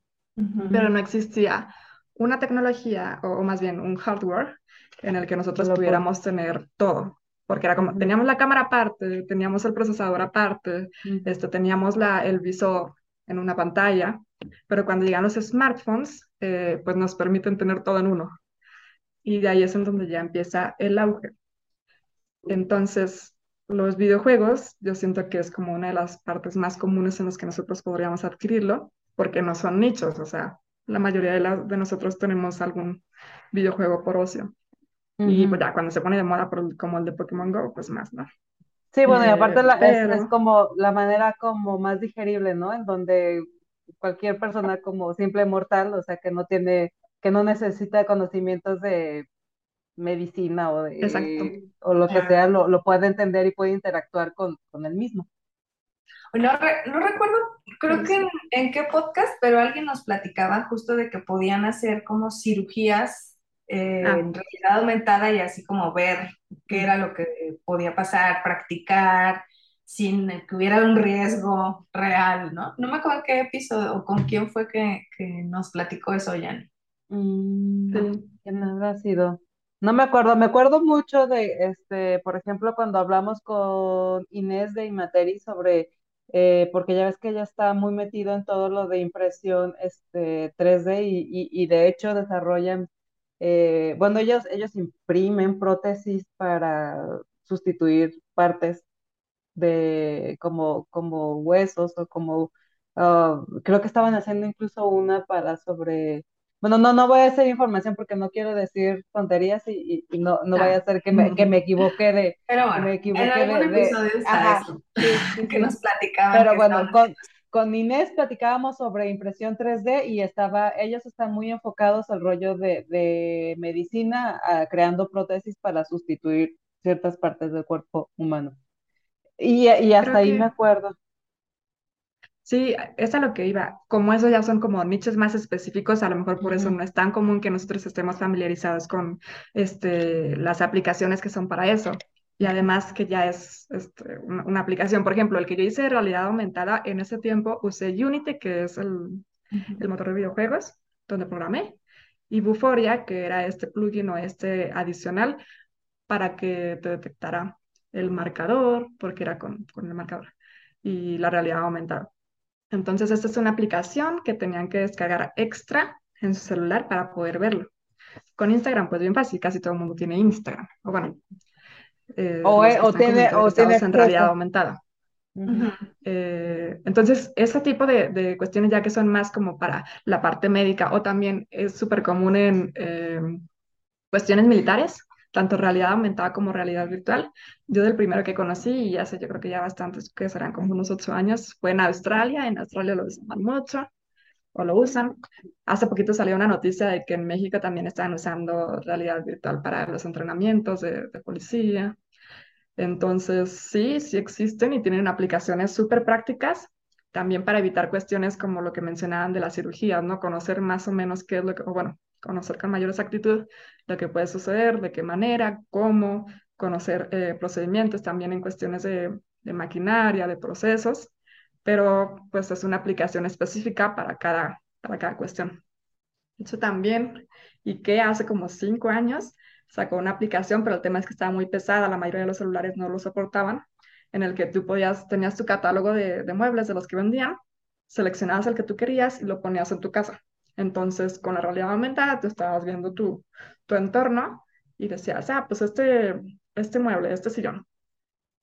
pero no existía una tecnología, o, más bien un hardware, en el que nosotros pudiéramos tener todo porque era como, teníamos la cámara aparte, teníamos el procesador aparte, esto, teníamos la, el visor en una pantalla, pero cuando llegan los smartphones, eh, pues nos permiten tener todo en uno. Y de ahí es en donde ya empieza el auge. Entonces, los videojuegos, yo siento que es como una de las partes más comunes en las que nosotros podríamos adquirirlo, porque no son nichos, o sea, la mayoría de, de nosotros tenemos algún videojuego por ocio. Y pues ya cuando se pone de moda como el de Pokémon Go, pues más, ¿no? Sí, bueno, y aparte eh, es, como la manera como más digerible, ¿no? En donde cualquier persona como simple mortal, o sea, que no tiene, que no necesita conocimientos de medicina o de o lo que sea, lo, lo, puede entender y puede interactuar con, con el mismo. No, no recuerdo, creo que en, en, qué podcast, pero alguien nos platicaba justo de que podían hacer como cirugías eh, ah. en realidad aumentada y así como ver qué era lo que podía pasar, practicar sin que hubiera un riesgo real, ¿no? No me acuerdo en qué episodio o con quién fue que, que nos platicó eso, Yanni. Mm, sí. ¿Quién habrá sido? No me acuerdo, me acuerdo mucho de, este, por ejemplo, cuando hablamos con Inés de Imateri sobre, eh, porque ya ves que ella está muy metido en todo lo de impresión este, 3D y, y, y de hecho desarrollan eh, bueno, ellos, ellos imprimen prótesis para sustituir partes de como, como huesos o como, ah, creo que estaban haciendo incluso una para sobre, bueno, no, no voy a hacer información porque no quiero decir tonterías y, no, no vaya a ah. ser que me, que me equivoque de... Pero bueno, me en algún de, episodio está eso, que nos platicaban. Pero bueno, con, con Inés platicábamos sobre impresión 3D y estaba, ellos están muy enfocados al rollo de, medicina, creando prótesis para sustituir ciertas partes del cuerpo humano. Y, hasta ahí me acuerdo. Sí, es a lo que iba. Como eso ya son como nichos más específicos, a lo mejor por eso no es tan común que nosotros estemos familiarizados con este, las aplicaciones que son para eso y además que ya es este, una, aplicación. Por ejemplo, el que yo hice de realidad aumentada, en ese tiempo usé Unity, que es el, el motor de videojuegos, donde programé, y Buforia, que era este plugin o este adicional para que te detectara el marcador, porque era con, con el marcador, y la realidad aumentada. Entonces, esta es una aplicación que tenían que descargar extra en su celular para poder verlo. Con Instagram, pues bien fácil, casi todo el mundo tiene Instagram. O bueno, eh, o, o tiene, o tiene en realidad aumentada. Eh, entonces, ese tipo de, de, cuestiones ya que son más como para la parte médica o también es súper común en eh, cuestiones militares, tanto realidad aumentada como realidad virtual. Yo del primero que conocí, y hace yo creo que ya bastantes, que serán como unos ocho años, fue en Australia. En Australia lo usan mucho o lo usan. Hace poquito salió una noticia de que en México también están usando realidad virtual para los entrenamientos de, policía. Entonces, sí, sí existen y tienen aplicaciones súper prácticas también para evitar cuestiones como lo que mencionaban de la cirugía, ¿no? Conocer más o menos qué es lo que, o bueno, conocer con mayor exactitud lo que puede suceder, de qué manera, cómo, conocer eh, procedimientos también en cuestiones de, de, maquinaria, de procesos, pero pues es una aplicación específica para cada, para cada cuestión. De hecho, también, que hace como cinco años, sacó una aplicación, pero el tema es que estaba muy pesada, la mayoría de los celulares no lo soportaban, en el que tú podías, tenías tu catálogo de, de muebles de los que vendían, seleccionabas el que tú querías y lo ponías en tu casa. Entonces, con la realidad aumentada, tú estabas viendo tu, tu entorno y decías, ah, pues este, este mueble, este sillón.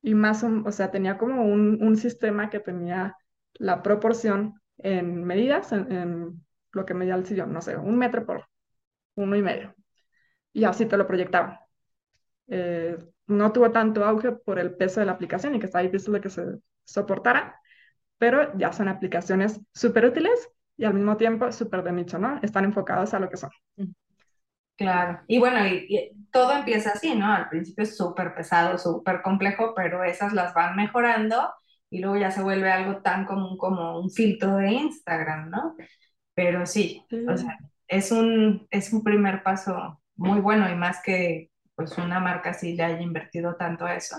Y más, o sea, tenía como un, un sistema que tenía la proporción en medidas, en, lo que medía el sillón, no sé, un metro por uno y medio y así te lo proyectaban. Eh, no tuvo tanto auge por el peso de la aplicación y que está difícil de que se soportara, pero ya son aplicaciones súper útiles y al mismo tiempo súper de nicho, ¿no? Están enfocados a lo que son. Claro, y bueno, y, y todo empieza así, ¿no? Al principio es súper pesado, súper complejo, pero esas las van mejorando y luego ya se vuelve algo tan común como un filtro de Instagram, ¿no? Pero sí, sí. o sea, es un, es un primer paso muy bueno y más que pues una marca así le haya invertido tanto a eso.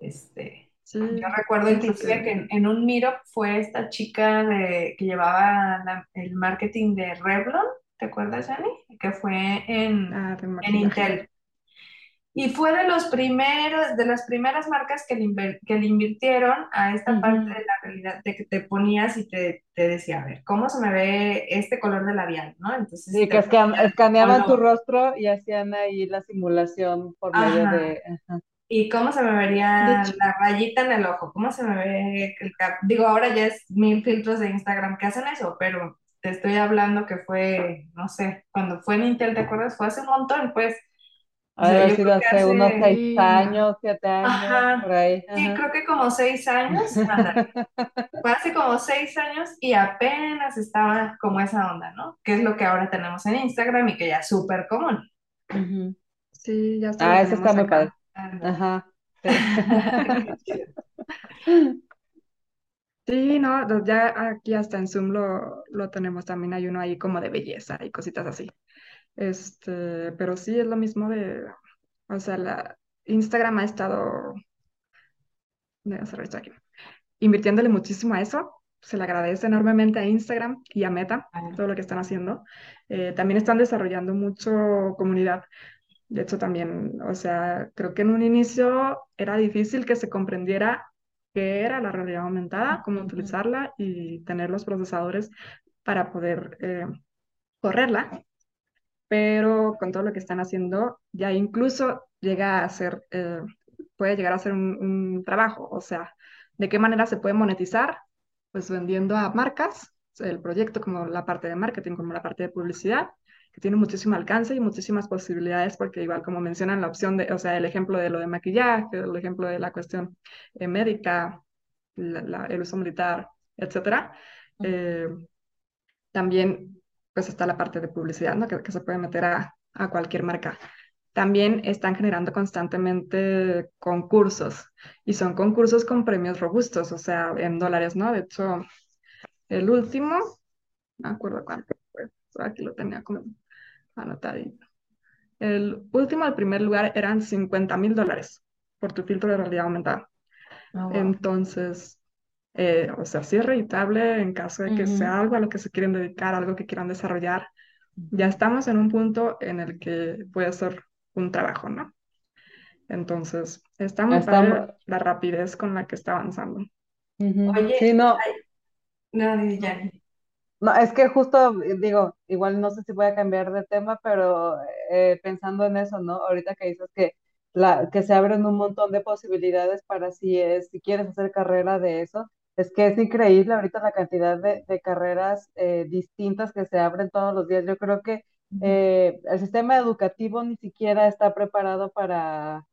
Este, sí, yo recuerdo inclusive que en, en, un Meetup fue esta chica de, que llevaba la, el marketing de Revlon, ¿te acuerdas, Dani? Que fue en, ah, en Intel. Y fue de los primeros, de las primeras marcas que le, que le invirtieron a esta uh -huh. parte de la realidad, de que te ponías y te, te, decía, a ver, ¿cómo se me ve este color de labial? ¿no? Entonces, sí, que escaneaban tu rostro y hacían ahí la simulación por Ajá. medio de... Ajá. ¿Y cómo se me vería la rayita en el ojo? ¿Cómo se me ve el cap? Digo, ahora ya es mil filtros de Instagram que hacen eso, pero te estoy hablando que fue, no sé, cuando fue en Intel, ¿te acuerdas? Fue hace un montón, pues a ver, sido hace, hace unos seis años, siete años, Ajá. por ahí. Sí, Ajá. creo que como seis años. Fue hace como seis años y apenas estaba como esa onda, ¿no? Que es lo que ahora tenemos en Instagram y que ya es súper común. Uh -huh. Sí, ya está. Ah, eso está muy padre. Ajá. Sí, no, ya aquí hasta en Zoom lo, lo tenemos también, hay uno ahí como de belleza y cositas así. Este, pero sí es lo mismo de, o sea, la Instagram ha estado, aquí, invirtiéndole muchísimo a eso. Se le agradece enormemente a Instagram y a Meta todo lo que están haciendo. Eh, también están desarrollando mucho comunidad. De hecho, también, o sea, creo que en un inicio era difícil que se comprendiera qué era la realidad aumentada, cómo utilizarla y tener los procesadores para poder eh, correrla. Pero con todo lo que están haciendo, ya incluso llega a ser, eh, puede llegar a ser un, un, trabajo, o sea, ¿de qué manera se puede monetizar? Pues vendiendo a marcas, el proyecto como la parte de marketing, como la parte de publicidad, que tiene muchísimo alcance y muchísimas posibilidades, porque igual como mencionan la opción de, o sea, el ejemplo de lo de maquillaje, el ejemplo de la cuestión eh, médica, la, la, el uso militar, etcétera, eh, también pues está la parte de publicidad, ¿no? Que, que se puede meter a, a, cualquier marca. También están generando constantemente concursos y son concursos con premios robustos, o sea, en dólares, ¿no? De hecho, el último, no me acuerdo cuánto aquí lo tenía como anotadito. El último, el primer lugar, eran 50 mil dólares por tu filtro de realidad aumentada. Oh, wow. Entonces, eh, o sea, sí es rentable en caso de que uh -huh. sea algo a lo que se quieren dedicar, algo que quieran desarrollar. Ya estamos en un punto en el que puede ser un trabajo, ¿no? Entonces, está muy estamos... padre la rapidez con la que está avanzando. Uh -huh. Oye, sí, no. Ay, no, ya. No, es que justo, digo, igual no sé si voy a cambiar de tema, pero eh, pensando en eso, ¿no? Ahorita que dices que la, que se abren un montón de posibilidades para si es, si quieres hacer carrera de eso. Es que es increíble ahorita la cantidad de, de carreras eh, distintas que se abren todos los días. Yo creo que eh, el sistema educativo ni siquiera está preparado para,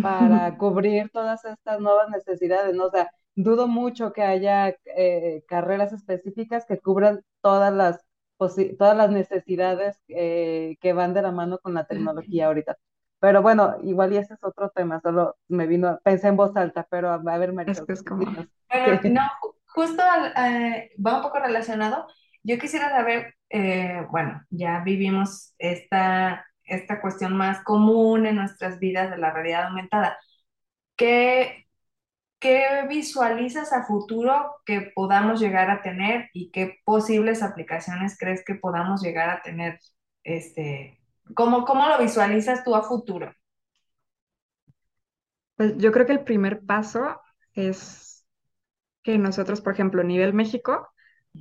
para cubrir todas estas nuevas necesidades, ¿no? O sea, dudo mucho que haya eh, carreras específicas que cubran todas las, todas las necesidades eh, que van de la mano con la tecnología ahorita. Pero bueno, igual y ese es otro tema, solo me vino, pensé en voz alta, pero a ver, María. Es que es como... no, justo eh, va un poco relacionado. Yo quisiera saber, bueno, ya vivimos esta esta cuestión más común en nuestras vidas de la realidad aumentada. ¿Qué, qué visualizas a futuro que podamos llegar a tener y qué posibles aplicaciones crees que podamos llegar a tener? Este, ¿cómo, cómo lo visualizas tú a futuro? Pues yo creo que el primer paso es que nosotros, por ejemplo, a nivel México,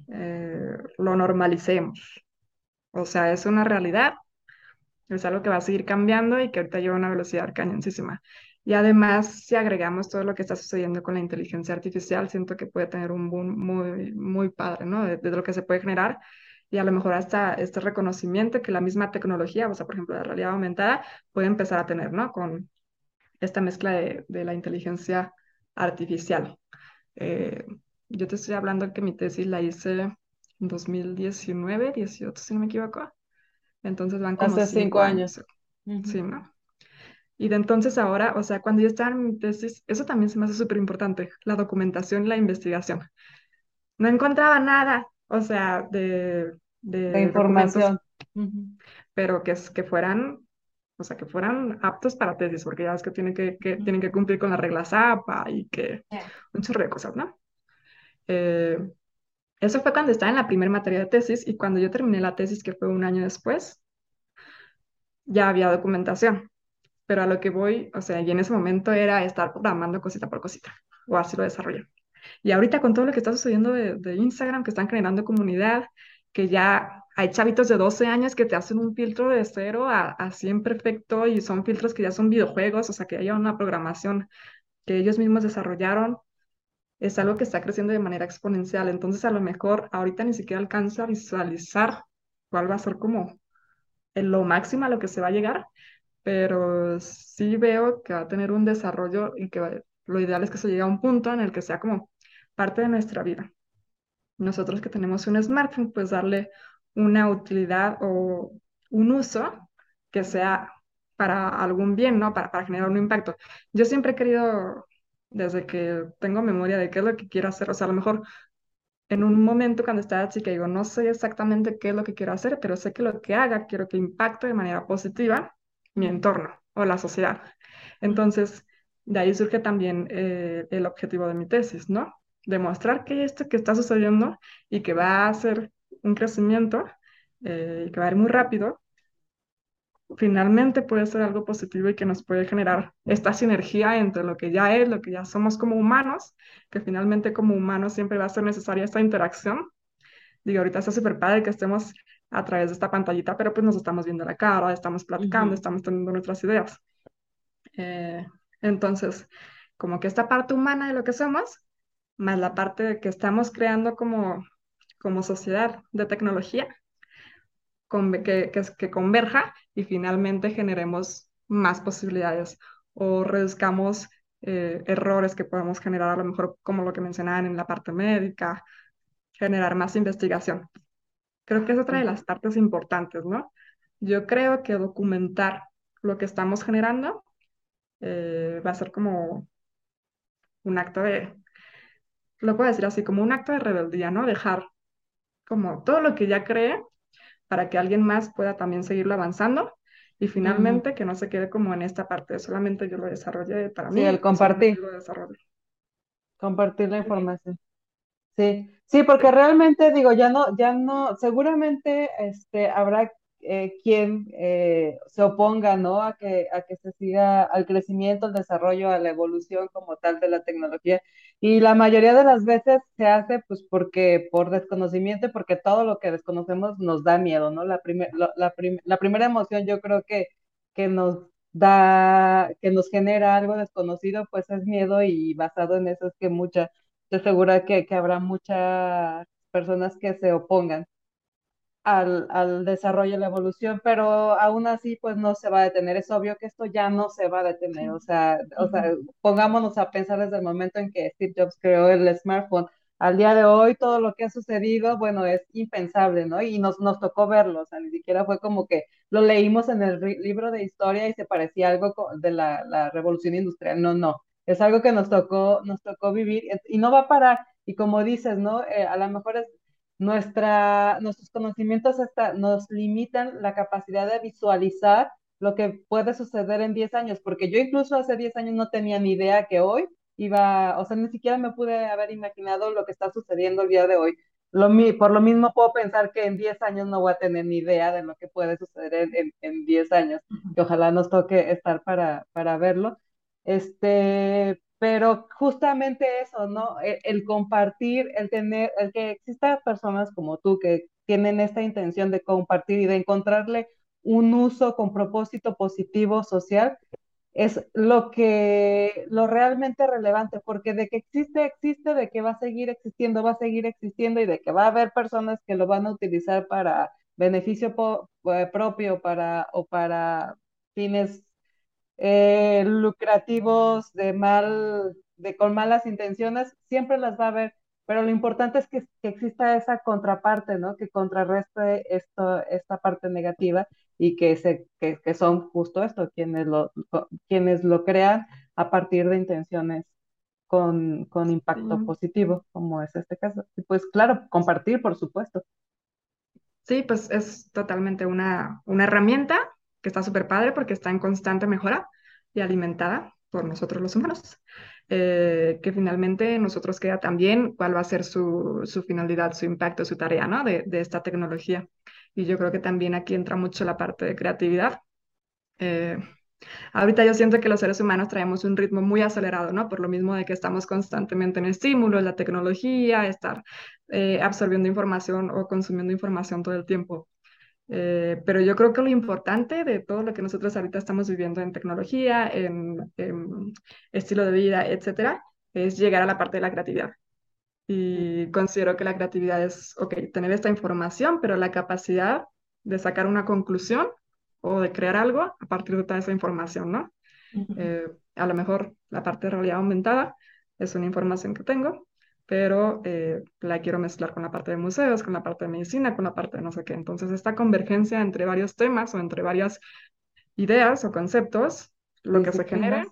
eh, lo normalicemos. O sea, es una realidad es algo que va a seguir cambiando y que ahorita lleva una velocidad cañoncísima. Y además, si agregamos todo lo que está sucediendo con la inteligencia artificial, siento que puede tener un boom muy, muy padre, ¿no? De, lo que se puede generar y a lo mejor hasta este reconocimiento que la misma tecnología, o sea, por ejemplo, la realidad aumentada, puede empezar a tener, ¿no? Con esta mezcla de, de la inteligencia artificial. Eh, yo te estoy hablando que mi tesis la hice en 2019, 18, si no me equivoco. Entonces van como Hace cinco años. Sí, ¿no? Y de entonces ahora, o sea, cuando yo estaba en mi tesis, eso también se me hace súper importante, la documentación la investigación. No encontraba nada, o sea, de, de, información. pero que, que fueran, o sea, que fueran aptos para tesis, porque ya ves que tienen que, que tienen que cumplir con las reglas APA y que un chorro de cosas, ¿no? Eh, eso fue cuando estaba en la primera materia de tesis y cuando yo terminé la tesis, que fue un año después, ya había documentación. Pero a lo que voy, o sea, y en ese momento era estar programando cosita por cosita, o así lo desarrollé. Y ahorita con todo lo que está sucediendo de, Instagram, que están generando comunidad, que ya hay chavitos de 12 años que te hacen un filtro de cero a, a 100 perfecto y son filtros que ya son videojuegos, o sea, que haya una programación que ellos mismos desarrollaron es algo que está creciendo de manera exponencial. Entonces, a lo mejor ahorita ni siquiera alcanza a visualizar cuál va a ser como en lo máximo a lo que se va a llegar, pero sí veo que va a tener un desarrollo y que lo ideal es que se llegue a un punto en el que sea como parte de nuestra vida. Nosotros que tenemos un smartphone, pues darle una utilidad o un uso que sea para algún bien, ¿no? Para, para generar un impacto. Yo siempre he querido desde que tengo memoria de qué es lo que quiero hacer. O sea, a lo mejor en un momento cuando estaba chica digo, no sé exactamente qué es lo que quiero hacer, pero sé que lo que haga quiero que impacte de manera positiva mi entorno o la sociedad. Entonces, de ahí surge también eh, el objetivo de mi tesis, ¿no? Demostrar que esto que está sucediendo y que va a ser un crecimiento eh, que va a ir muy rápido, finalmente puede ser algo positivo y que nos puede generar esta sinergia entre lo que ya es, lo que ya somos como humanos, que finalmente como humanos siempre va a ser necesaria esta interacción. Digo, ahorita está súper padre que estemos a través de esta pantallita, pero pues nos estamos viendo la cara, estamos platicando, estamos teniendo nuestras ideas. Eh, entonces, como que esta parte humana de lo que somos, más la parte que estamos creando como, como sociedad de tecnología, que, que, converja y finalmente generemos más posibilidades o reduzcamos eh, errores que podemos generar, a lo mejor como lo que mencionaban en la parte médica, generar más investigación. Creo que es otra de las partes importantes, ¿no? Yo creo que documentar lo que estamos generando eh, va a ser como un acto de, lo puedo decir así, como un acto de rebeldía, ¿no? Dejar como todo lo que ya cree para que alguien más pueda también seguirlo avanzando y finalmente que no se quede como en esta parte, solamente yo lo desarrollé para mí. Sí, el compartir. Compartir la información. Sí, sí, porque realmente digo, ya no, ya no, seguramente este, habrá eh, quien eh, se oponga, ¿no? A que, a que se siga al crecimiento, al desarrollo, a la evolución como tal de la tecnología. Y la mayoría de las veces se hace pues porque por desconocimiento, porque todo lo que desconocemos nos da miedo, ¿no? La, la, la, primera emoción yo creo que, que nos da, que nos genera algo desconocido, pues es miedo y basado en eso es que mucha, estoy segura que, que habrá muchas personas que se opongan al, al desarrollo y la evolución, pero aún así pues no se va a detener. Es obvio que esto ya no se va a detener. O sea, o sea, pongámonos a pensar desde el momento en que Steve Jobs creó el smartphone. Al día de hoy todo lo que ha sucedido, bueno, es impensable, ¿no? Y nos, nos tocó verlo, o sea, ni siquiera fue como que lo leímos en el libro de historia y se parecía algo de la, la revolución industrial. No, no, es algo que nos tocó, nos tocó vivir y no va a parar. Y como dices, ¿no? Eh, a lo mejor es nuestra, nuestros conocimientos hasta nos limitan la capacidad de visualizar lo que puede suceder en 10 años, porque yo incluso hace 10 años no tenía ni idea que hoy iba, o sea, ni siquiera me pude haber imaginado lo que está sucediendo el día de hoy. Lo, por lo mismo puedo pensar que en 10 años no voy a tener ni idea de lo que puede suceder en, en, 10 años, que ojalá nos toque estar para, para verlo. Este, pero justamente eso, ¿no? El, el, compartir, el tener, el que existan personas como tú que tienen esta intención de compartir y de encontrarle un uso con propósito positivo social, es lo que, lo realmente relevante, porque de que existe, existe, de que va a seguir existiendo, va a seguir existiendo y de que va a haber personas que lo van a utilizar para beneficio eh, propio para, o para fines eh, lucrativos, de mal, de con malas intenciones, siempre las va a haber, pero lo importante es que, exista esa contraparte, ¿no? Que contrarreste esto, esta parte negativa y que, se, que, son justo esto, quienes lo, quienes lo crean a partir de intenciones con, con impacto positivo, como es este caso. Y pues claro, compartir, por supuesto. Sí, pues es totalmente una, una herramienta que está súper padre porque está en constante mejora y alimentada por nosotros los humanos. Eh, que finalmente nosotros queda también cuál va a ser su, su finalidad, su impacto, su tarea ¿no? de, de, esta tecnología. Y yo creo que también aquí entra mucho la parte de creatividad. Eh, ahorita yo siento que los seres humanos traemos un ritmo muy acelerado, ¿no? Por lo mismo de que estamos constantemente en estímulos, la tecnología, estar eh, absorbiendo información o consumiendo información todo el tiempo. Eh, pero yo creo que lo importante de todo lo que nosotros ahorita estamos viviendo en tecnología, en, estilo de vida, etcétera, es llegar a la parte de la creatividad. Y considero que la creatividad es, ok, tener esta información, pero la capacidad de sacar una conclusión o de crear algo a partir de toda esa información, ¿no? Eh, a lo mejor la parte de realidad aumentada es una información que tengo, pero eh, la quiero mezclar con la parte de museos, con la parte de medicina, con la parte de no sé qué. Entonces, esta convergencia entre varios temas o entre varias ideas o conceptos, lo que se genera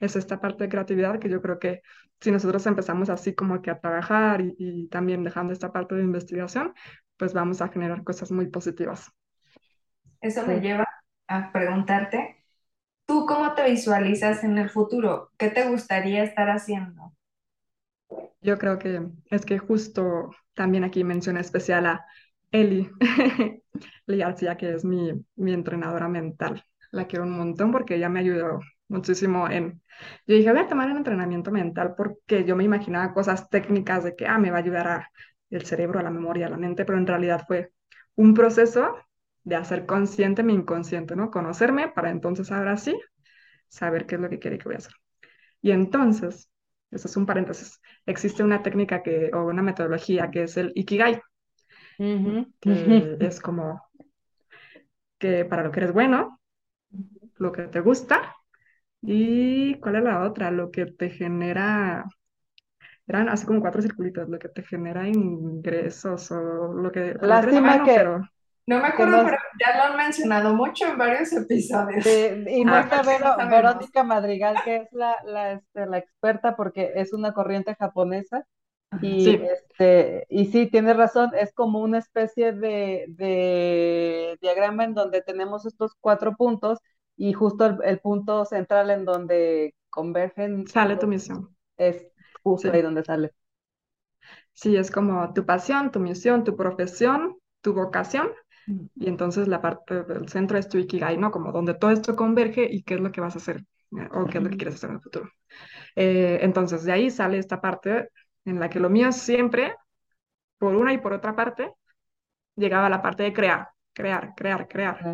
es esta parte de creatividad que yo creo que si nosotros empezamos así como que a trabajar y, también dejando esta parte de investigación, pues vamos a generar cosas muy positivas. Eso me lleva a preguntarte, ¿tú cómo te visualizas en el futuro? ¿Qué te gustaría estar haciendo? Yo creo que es que justo también aquí mencioné especial a Eli, Eli que es mi, mi entrenadora mental. La quiero un montón porque ella me ayudó muchísimo en... Yo dije, voy a tomar un entrenamiento mental porque yo me imaginaba cosas técnicas de que, ah, me va a ayudar a el cerebro, a la memoria, a la mente, pero en realidad fue un proceso de hacer consciente mi inconsciente, ¿no? Conocerme para entonces ahora sí saber qué es lo que quiere que voy a hacer. Y entonces, eso es un paréntesis, existe una técnica que, o una metodología que es el Ikigai, que es como que para lo que eres bueno, lo que te gusta, y cuál es la otra, lo que te genera, eran así como cuatro circulitos, lo que te genera ingresos o lo que... Lástima que... No me acuerdo, pero ya lo han mencionado mucho en varios episodios. y no está Verónica Madrigal, que es la, la, este, la experta porque es una corriente japonesa. Y, sí. Este, y sí, tienes razón, es como una especie de, de, diagrama en donde tenemos estos cuatro puntos y justo el, punto central en donde convergen. Sale tu misión. Es justo ahí donde sale. Sí, es como tu pasión, tu misión, tu profesión, tu vocación y entonces la parte del centro es tu Ikigai, ¿no? Como donde todo esto converge y qué es lo que vas a hacer eh, o qué es lo que quieres hacer en el futuro. Eh, entonces de ahí sale esta parte en la que lo mío siempre, por una y por otra parte, llegaba a la parte de crear, crear, crear, crear.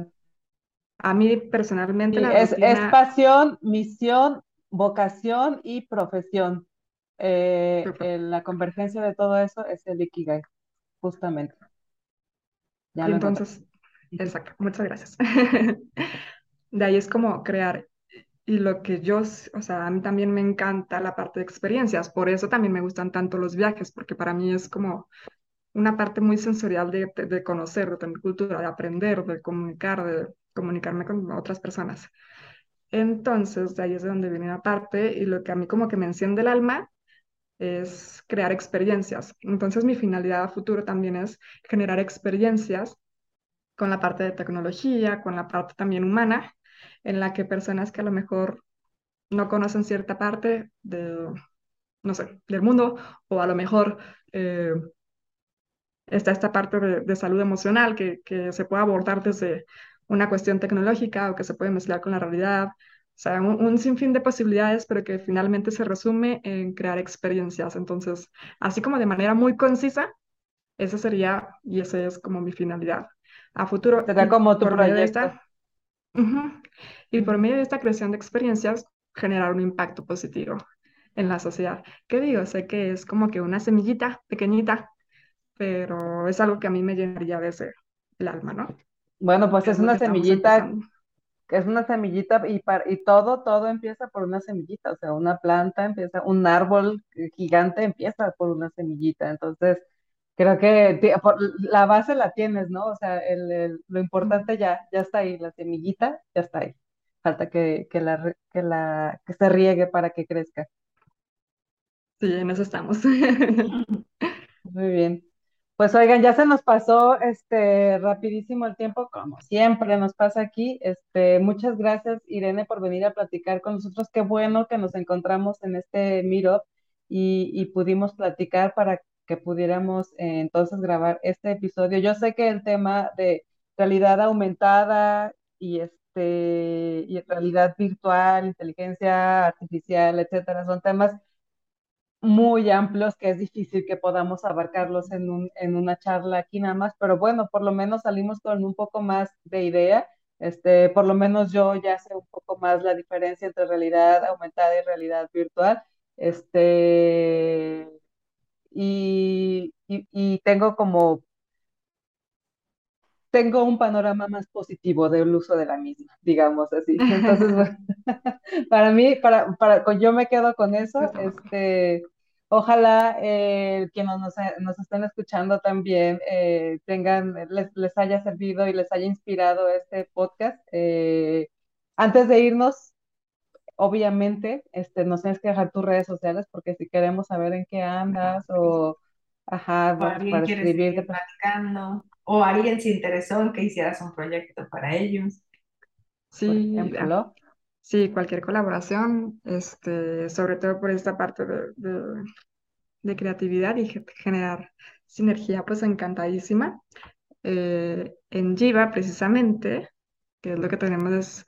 A mí personalmente Sí, la es, es pasión, misión, vocación y profesión. Eh, la convergencia de todo eso es el Ikigai, justamente. Ya entonces, exacto, muchas gracias. De ahí es como crear. Y lo que yo, o sea, a mí también me encanta la parte de experiencias, por eso también me gustan tanto los viajes, porque para mí es como una parte muy sensorial de, de, de conocer, de tener cultura, de aprender, de comunicar, de comunicarme con otras personas. Entonces, de ahí es de donde viene la parte y lo que a mí como que me enciende el alma es crear experiencias. Entonces, mi finalidad a futuro también es generar experiencias con la parte de tecnología, con la parte también humana, en la que personas que a lo mejor no conocen cierta parte de, no sé, del mundo o a lo mejor eh, está esta parte de, de salud emocional que, que se puede abordar desde una cuestión tecnológica o que se puede mezclar con la realidad. O sea, un, un sinfín de posibilidades, pero que finalmente se resume en crear experiencias. Entonces, así como de manera muy concisa, esa sería y esa es como mi finalidad a futuro. Será Y como tu por medio de proyecto. esta, ujú, y por medio de esta creación de experiencias, generar un impacto positivo en la sociedad. ¿Qué digo? Sé que es como que una semillita pequeñita, pero es algo que a mí me llenaría desde el alma, ¿no? Bueno, pues es es una semillita. Que es una semillita y, par- y todo, todo empieza por una semillita, o sea, una planta empieza, un árbol gigante empieza por una semillita, entonces creo que por- la base la tienes, ¿no? O sea, el, el- lo importante ya, ya está ahí, la semillita ya está ahí, falta que, que la, que la, que se riegue para que crezca. Sí, en eso estamos. Muy bien. Pues oigan, ya se nos pasó este rapidísimo el tiempo, como siempre nos pasa aquí. Este, muchas gracias, Irene, por venir a platicar con nosotros. Qué bueno que nos encontramos en este Meetup y, y pudimos platicar para que pudiéramos eh, entonces grabar este episodio. Yo sé que el tema de realidad aumentada y este y realidad virtual, inteligencia artificial, etcétera, son temas muy amplios que es difícil que podamos abarcarlos en un, en una charla aquí nada más, pero bueno, por lo menos salimos con un poco más de idea. Este, por lo menos yo ya sé un poco más la diferencia entre realidad aumentada y realidad virtual. Este, y, y, y tengo como tengo un panorama más positivo del uso de la misma, digamos así. Entonces, bueno, para mí, para, para, yo me quedo con eso. Este, ojalá eh, quienes nos, nos estén escuchando también eh, tengan, les, les haya servido y les haya inspirado este podcast. Eh, antes de irnos, obviamente, este, nos tienes que dejar tus redes sociales porque si queremos saber en qué andas o, ajá, o para escribirte, platicando, o alguien se interesó en que hicieras un proyecto para ellos. por Sí, ah, ejemplo. Sí, cualquier colaboración, este, sobre todo por esta parte de, de- de creatividad y ge- generar sinergia, pues encantadísima. Eh, en Jiva, precisamente, que es lo que tenemos, es,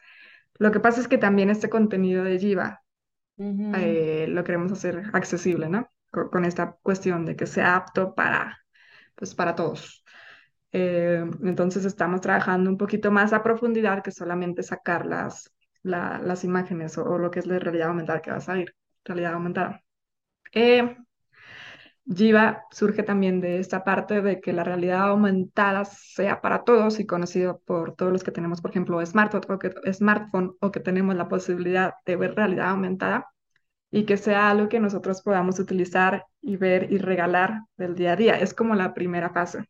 lo que pasa es que también este contenido de Jiva eh, lo queremos hacer accesible, ¿no? Co- Con, esta cuestión de que sea apto para, pues, para todos. Eh, entonces estamos trabajando un poquito más a profundidad que solamente sacar las, la- las imágenes o, lo que es la realidad aumentada que va a salir, realidad aumentada. Eh, Jiva surge también de esta parte de que la realidad aumentada sea para todos y conocido por todos los que tenemos, por ejemplo, smartphone o que, smartphone o que tenemos la posibilidad de ver realidad aumentada y que sea algo que nosotros podamos utilizar y ver y regalar del día a día. Es como la primera fase.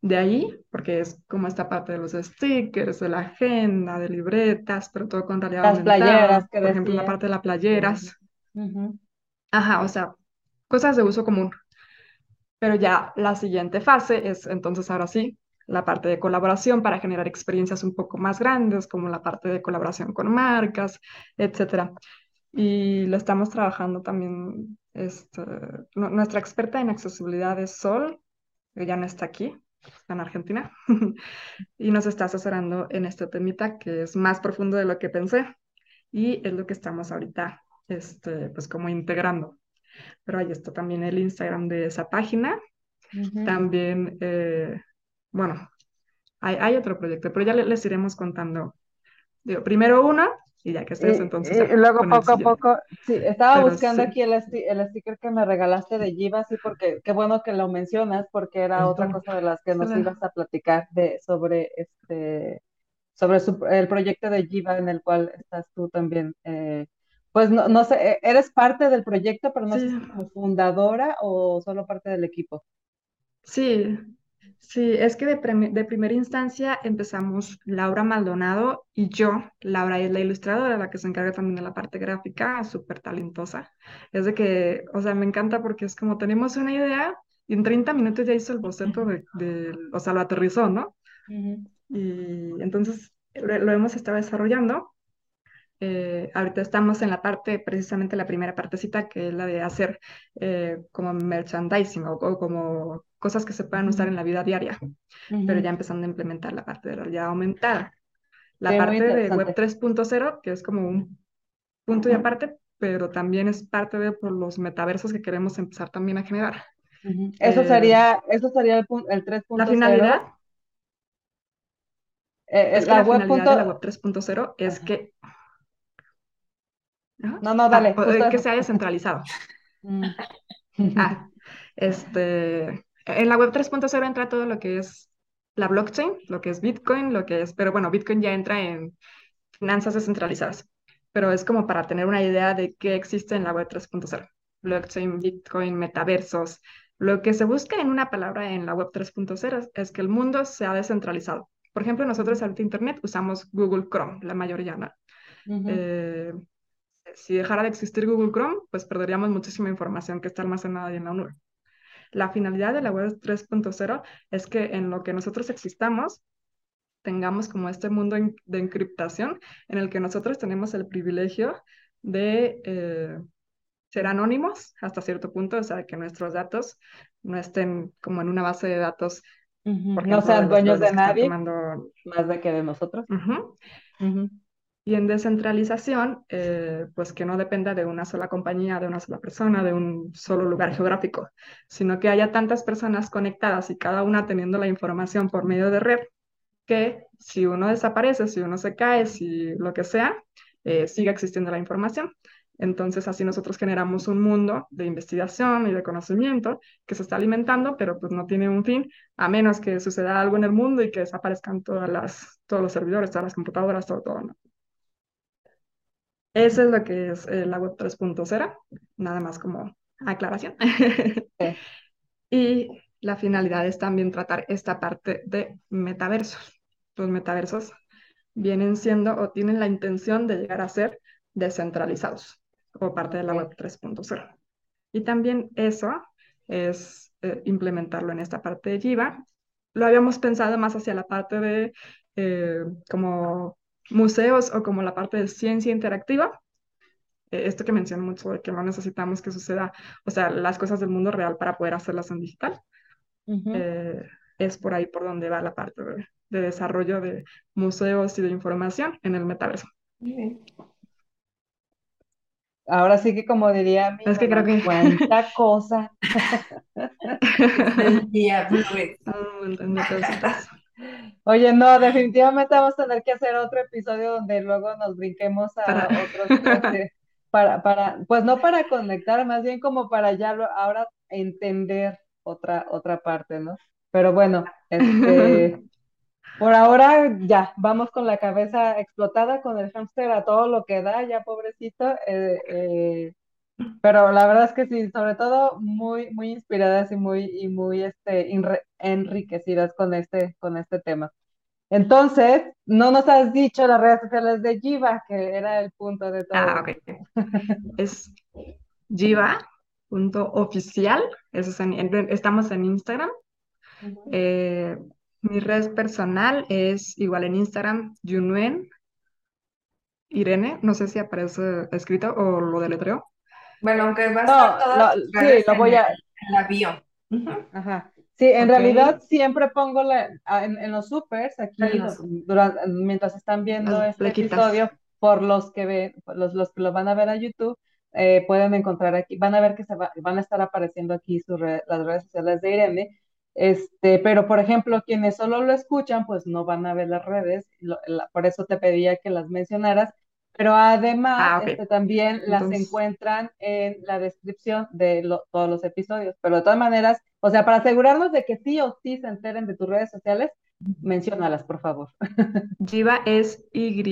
De ahí, porque es como esta parte de los stickers, de la agenda, de libretas, pero todo con realidad Las playeras aumentada, que por ejemplo, la parte de las playeras, Ujú. ajá, o sea, cosas de uso común. Pero ya la siguiente fase es entonces ahora sí la parte de colaboración para generar experiencias un poco más grandes, como la parte de colaboración con marcas, etcétera. Y lo estamos trabajando también, este, nu- nuestra experta en accesibilidad es Sol, ella no está aquí, en Argentina, y nos está asesorando en este temita que es más profundo de lo que pensé y es lo que estamos ahorita, este, pues como integrando. Pero ahí está también el Instagram de esa página Ujú. también, eh, bueno, hay, hay otro proyecto, pero ya le- les iremos contando Digo, primero una y ya que estés, entonces. Y, luego poco a poco, sí, estaba buscando aquí el, el, sticker que me regalaste de Jiva, sí, porque qué bueno que lo mencionas, porque era otra cosa de las que nos ibas a platicar de, sobre este sobre el proyecto de Jiva en el cual estás tú también. Eh, pues no, no sé, e, ¿eres parte del proyecto, pero no sé como fundadora o solo parte del equipo? Sí, Sí, es que de, de, primera instancia empezamos Laura Maldonado y yo. Laura es la ilustradora, la que se encarga también de la parte gráfica, súper talentosa. Es de que, o sea, me encanta porque es como tenemos una idea y en 30 minutos ya hizo el boceto de, o sea, lo aterrizó, ¿no? Y entonces lo, hemos estado desarrollando. Eh, ahorita estamos en la parte, precisamente la primera partecita, que es la de hacer eh, como merchandising o, como cosas que se puedan usar en la vida diaria, pero ya empezando a implementar la parte de realidad aumentada. La parte de Web 3.0, que es como un punto y aparte, pero también es parte de por los metaversos que queremos empezar también a generar. Eso eh, sería, eso sería el, el 3.0. La finalidad. Eh, es la, web finalidad de la web 3.0 es que no, no, dale. Ah, que sea descentralizado. Mm. ah, este, en la web 3.0 entra todo lo que es la blockchain, lo que es Bitcoin, lo que es, pero bueno, Bitcoin ya entra en finanzas descentralizadas, pero es como para tener una idea de qué existe en la web 3.0. Blockchain, Bitcoin, metaversos. Lo que se busca en una palabra en la web 3.0 es que el mundo sea descentralizado. Por ejemplo, nosotros ahorita Internet usamos Google Chrome, la mayoría, ¿no? Si dejara de existir Google Chrome, pues perderíamos muchísima información que está almacenada ahí en la nube. La finalidad de la web 3.0 es que en lo que nosotros existamos, tengamos como este mundo de encriptación en el que nosotros tenemos el privilegio de eh, ser anónimos hasta cierto punto, o sea, que nuestros datos no estén como en una base de datos. no sean dueños de nadie, más de que de nosotros. Y en descentralización, eh, pues que no dependa de una sola compañía, de una sola persona, de un solo lugar geográfico, sino que haya tantas personas conectadas y cada una teniendo la información por medio de red, que si uno desaparece, si uno se cae, si lo que sea, eh, siga existiendo la información. Entonces así nosotros generamos un mundo de investigación y de conocimiento que se está alimentando, pero pues no tiene un fin, a menos que suceda algo en el mundo y que desaparezcan todas las, todos los servidores, todas las computadoras, todo, todo. ¿no? Eso es lo que es eh, la web 3.0, nada más como aclaración. y la finalidad es también tratar esta parte de metaversos. Los metaversos vienen siendo o tienen la intención de llegar a ser descentralizados o parte de la web 3.0. Y también eso es eh, implementarlo en esta parte de Jiva. Lo habíamos pensado más hacia la parte de eh, como museos o como la parte de ciencia interactiva, eh, esto que menciono mucho de que no necesitamos que suceda, o sea, las cosas del mundo real para poder hacerlas en digital, eh, es por ahí por donde va la parte de, desarrollo de museos y de información en el metaverso. Ahora sí que como diría mi es que creo que cuánta cosa. el día, Oye, no, definitivamente vamos a tener que hacer otro episodio donde luego nos brinquemos a otros, este, para, para, pues no para conectar, más bien como para ya ahora entender otra, otra parte, ¿no? Pero bueno, este, por ahora ya, vamos con la cabeza explotada, con el hámster a todo lo que da, ya pobrecito, eh, eh, pero la verdad es que sí, sobre todo muy, muy inspiradas y muy, y muy este, enriquecidas con este, con este tema. Entonces, no nos has dicho las redes sociales de Jiva, que era el punto de todo. Ah, ok. es Jiva.oficial, eso es estamos en Instagram. Eh, mi red personal es igual en Instagram, Junuen Irene, no sé si aparece escrito o lo deletreo. Bueno, aunque va a estar todo, sí, lo voy a... En la bio. Ajá. Sí, en realidad siempre pongo la, en, los supers aquí durante, mientras están viendo este episodio, por los que ven, los, los que lo van a ver a YouTube, eh, pueden encontrar aquí, van a ver que se van a estar apareciendo aquí las redes sociales de Irene. Este, pero por ejemplo, quienes solo lo escuchan, pues no van a ver las redes, por eso te pedía que las mencionaras, pero además Ah, este, también las Entonces, encuentran en la descripción de lo- todos los episodios, pero de todas maneras, o sea, para asegurarnos de que sí o sí se enteren de tus redes sociales, menciónalas, por favor. Jiva es Y,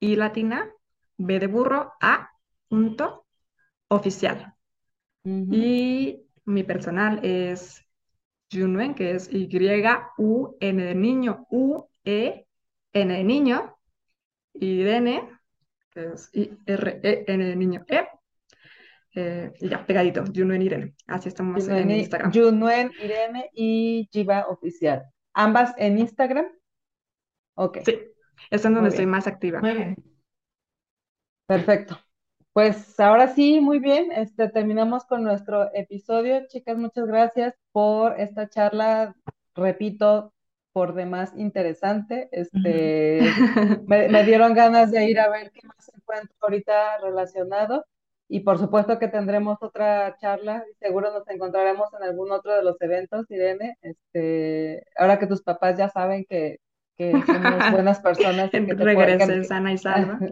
I latina, B de burro, A, punto, oficial. Y mi personal es Junwen, que es Y-U-N de niño, U-E-N de niño, y Irene, que es I-R-E-N de niño, E, eh, y ya, pegadito, Junwen Irene. Así estamos en Junuen, Instagram. Junuen, Irene y Jiva Oficial. ¿Ambas en Instagram? Ok, Sí, es en donde estoy más activa. Muy bien. Perfecto. Pues ahora sí, muy bien. Este, terminamos con nuestro episodio. Chicas, muchas gracias por esta charla. Repito, por demás interesante. Este, me, me dieron ganas de ir a ver qué más encuentro ahorita relacionado. Y por supuesto que tendremos otra charla. Seguro nos encontraremos en algún otro de los eventos, Irene. Este, ahora que tus papás ya saben que, que somos buenas personas y que te pueden. Regresé sana y salva.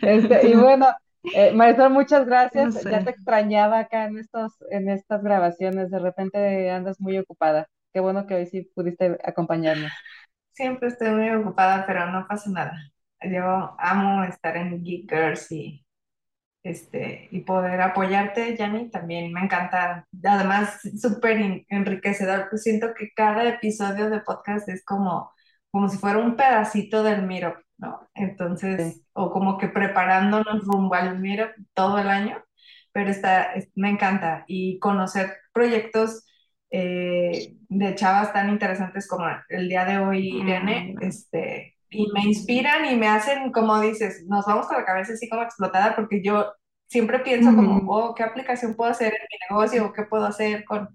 Este, y bueno, eh, Marisol, muchas gracias. No sé. Ya te extrañaba acá en estos, en estas grabaciones. De repente andas muy ocupada. Qué bueno que hoy sí pudiste acompañarnos. Siempre estoy muy ocupada, pero no pasa nada. Yo amo estar en Geek Girls y, este, y poder apoyarte, Yanni, también me encanta. Además, súper en- enriquecedor. Pues siento que cada episodio de podcast es como, como si fuera un pedacito del Meetup, ¿no? Entonces, Sí. o como que preparándonos rumbo al Meetup todo el año, pero está, es- me encanta. Y conocer proyectos eh, de chavas tan interesantes como el día de hoy, Irene, Mm. este, y me inspiran y me hacen, como dices, nos vamos con la cabeza así como explotada porque yo siempre pienso como, oh, ¿qué aplicación puedo hacer en mi negocio? ¿O qué puedo hacer con,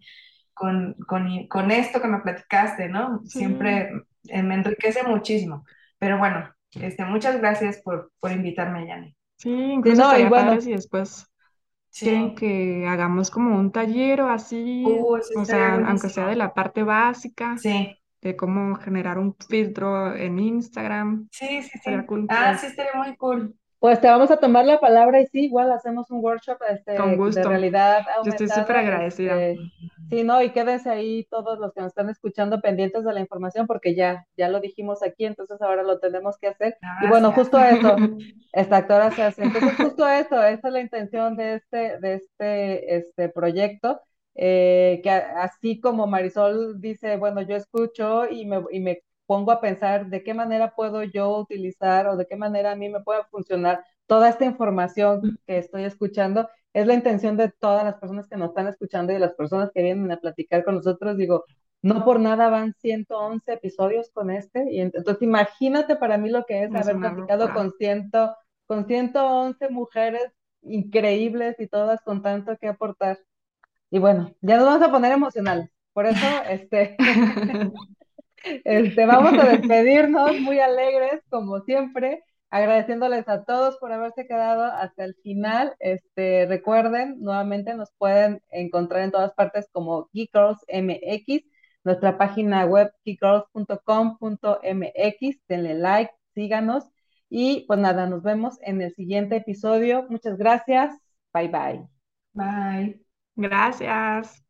con, con, con esto que me platicaste, ¿no? Siempre eh, me enriquece muchísimo. Pero bueno, este, muchas gracias por, por invitarme, Yanni. Sí, incluso no, y bueno. padre si después quieren Sí. que hagamos como un taller o así, Uh, o sea, aunque sea de la parte básica, Sí, de cómo generar un filtro en Instagram, sí, sí, sí. cool. Ah, sí, estaría muy cool. Pues te vamos a tomar la palabra y sí, igual hacemos un workshop este, Con de gusto. realidad Yo estoy súper aumentada. agradecida. Este, sí, ¿no? Y quédense ahí todos los que nos están escuchando pendientes de la información porque ya, ya lo dijimos aquí, entonces ahora lo tenemos que hacer. Y bueno, justo eso, esta actora se hace. Entonces, justo eso, esa es la intención de este, de este, este proyecto, eh, que así como Marisol dice, bueno, yo escucho y me, y me pongo a pensar de qué manera puedo yo utilizar o de qué manera a mí me puede funcionar toda esta información que estoy escuchando. Es la intención de todas las personas que nos están escuchando y de las personas que vienen a platicar con nosotros. Digo, no por nada van 111 episodios con este. Y ent- entonces imagínate para mí lo que es Es haber platicado con, ciento, con 111 mujeres increíbles y todas con tanto que aportar. Y bueno, ya nos vamos a poner emocionales. Por eso, este, este, vamos a despedirnos muy alegres, como siempre, agradeciéndoles a todos por haberse quedado hasta el final. Este, recuerden, nuevamente nos pueden encontrar en todas partes como Geek Girls MX, nuestra página web geekgirls.com.mx. Denle like, síganos y pues nada, nos vemos en el siguiente episodio. Muchas gracias. Bye bye. Bye. Gracias.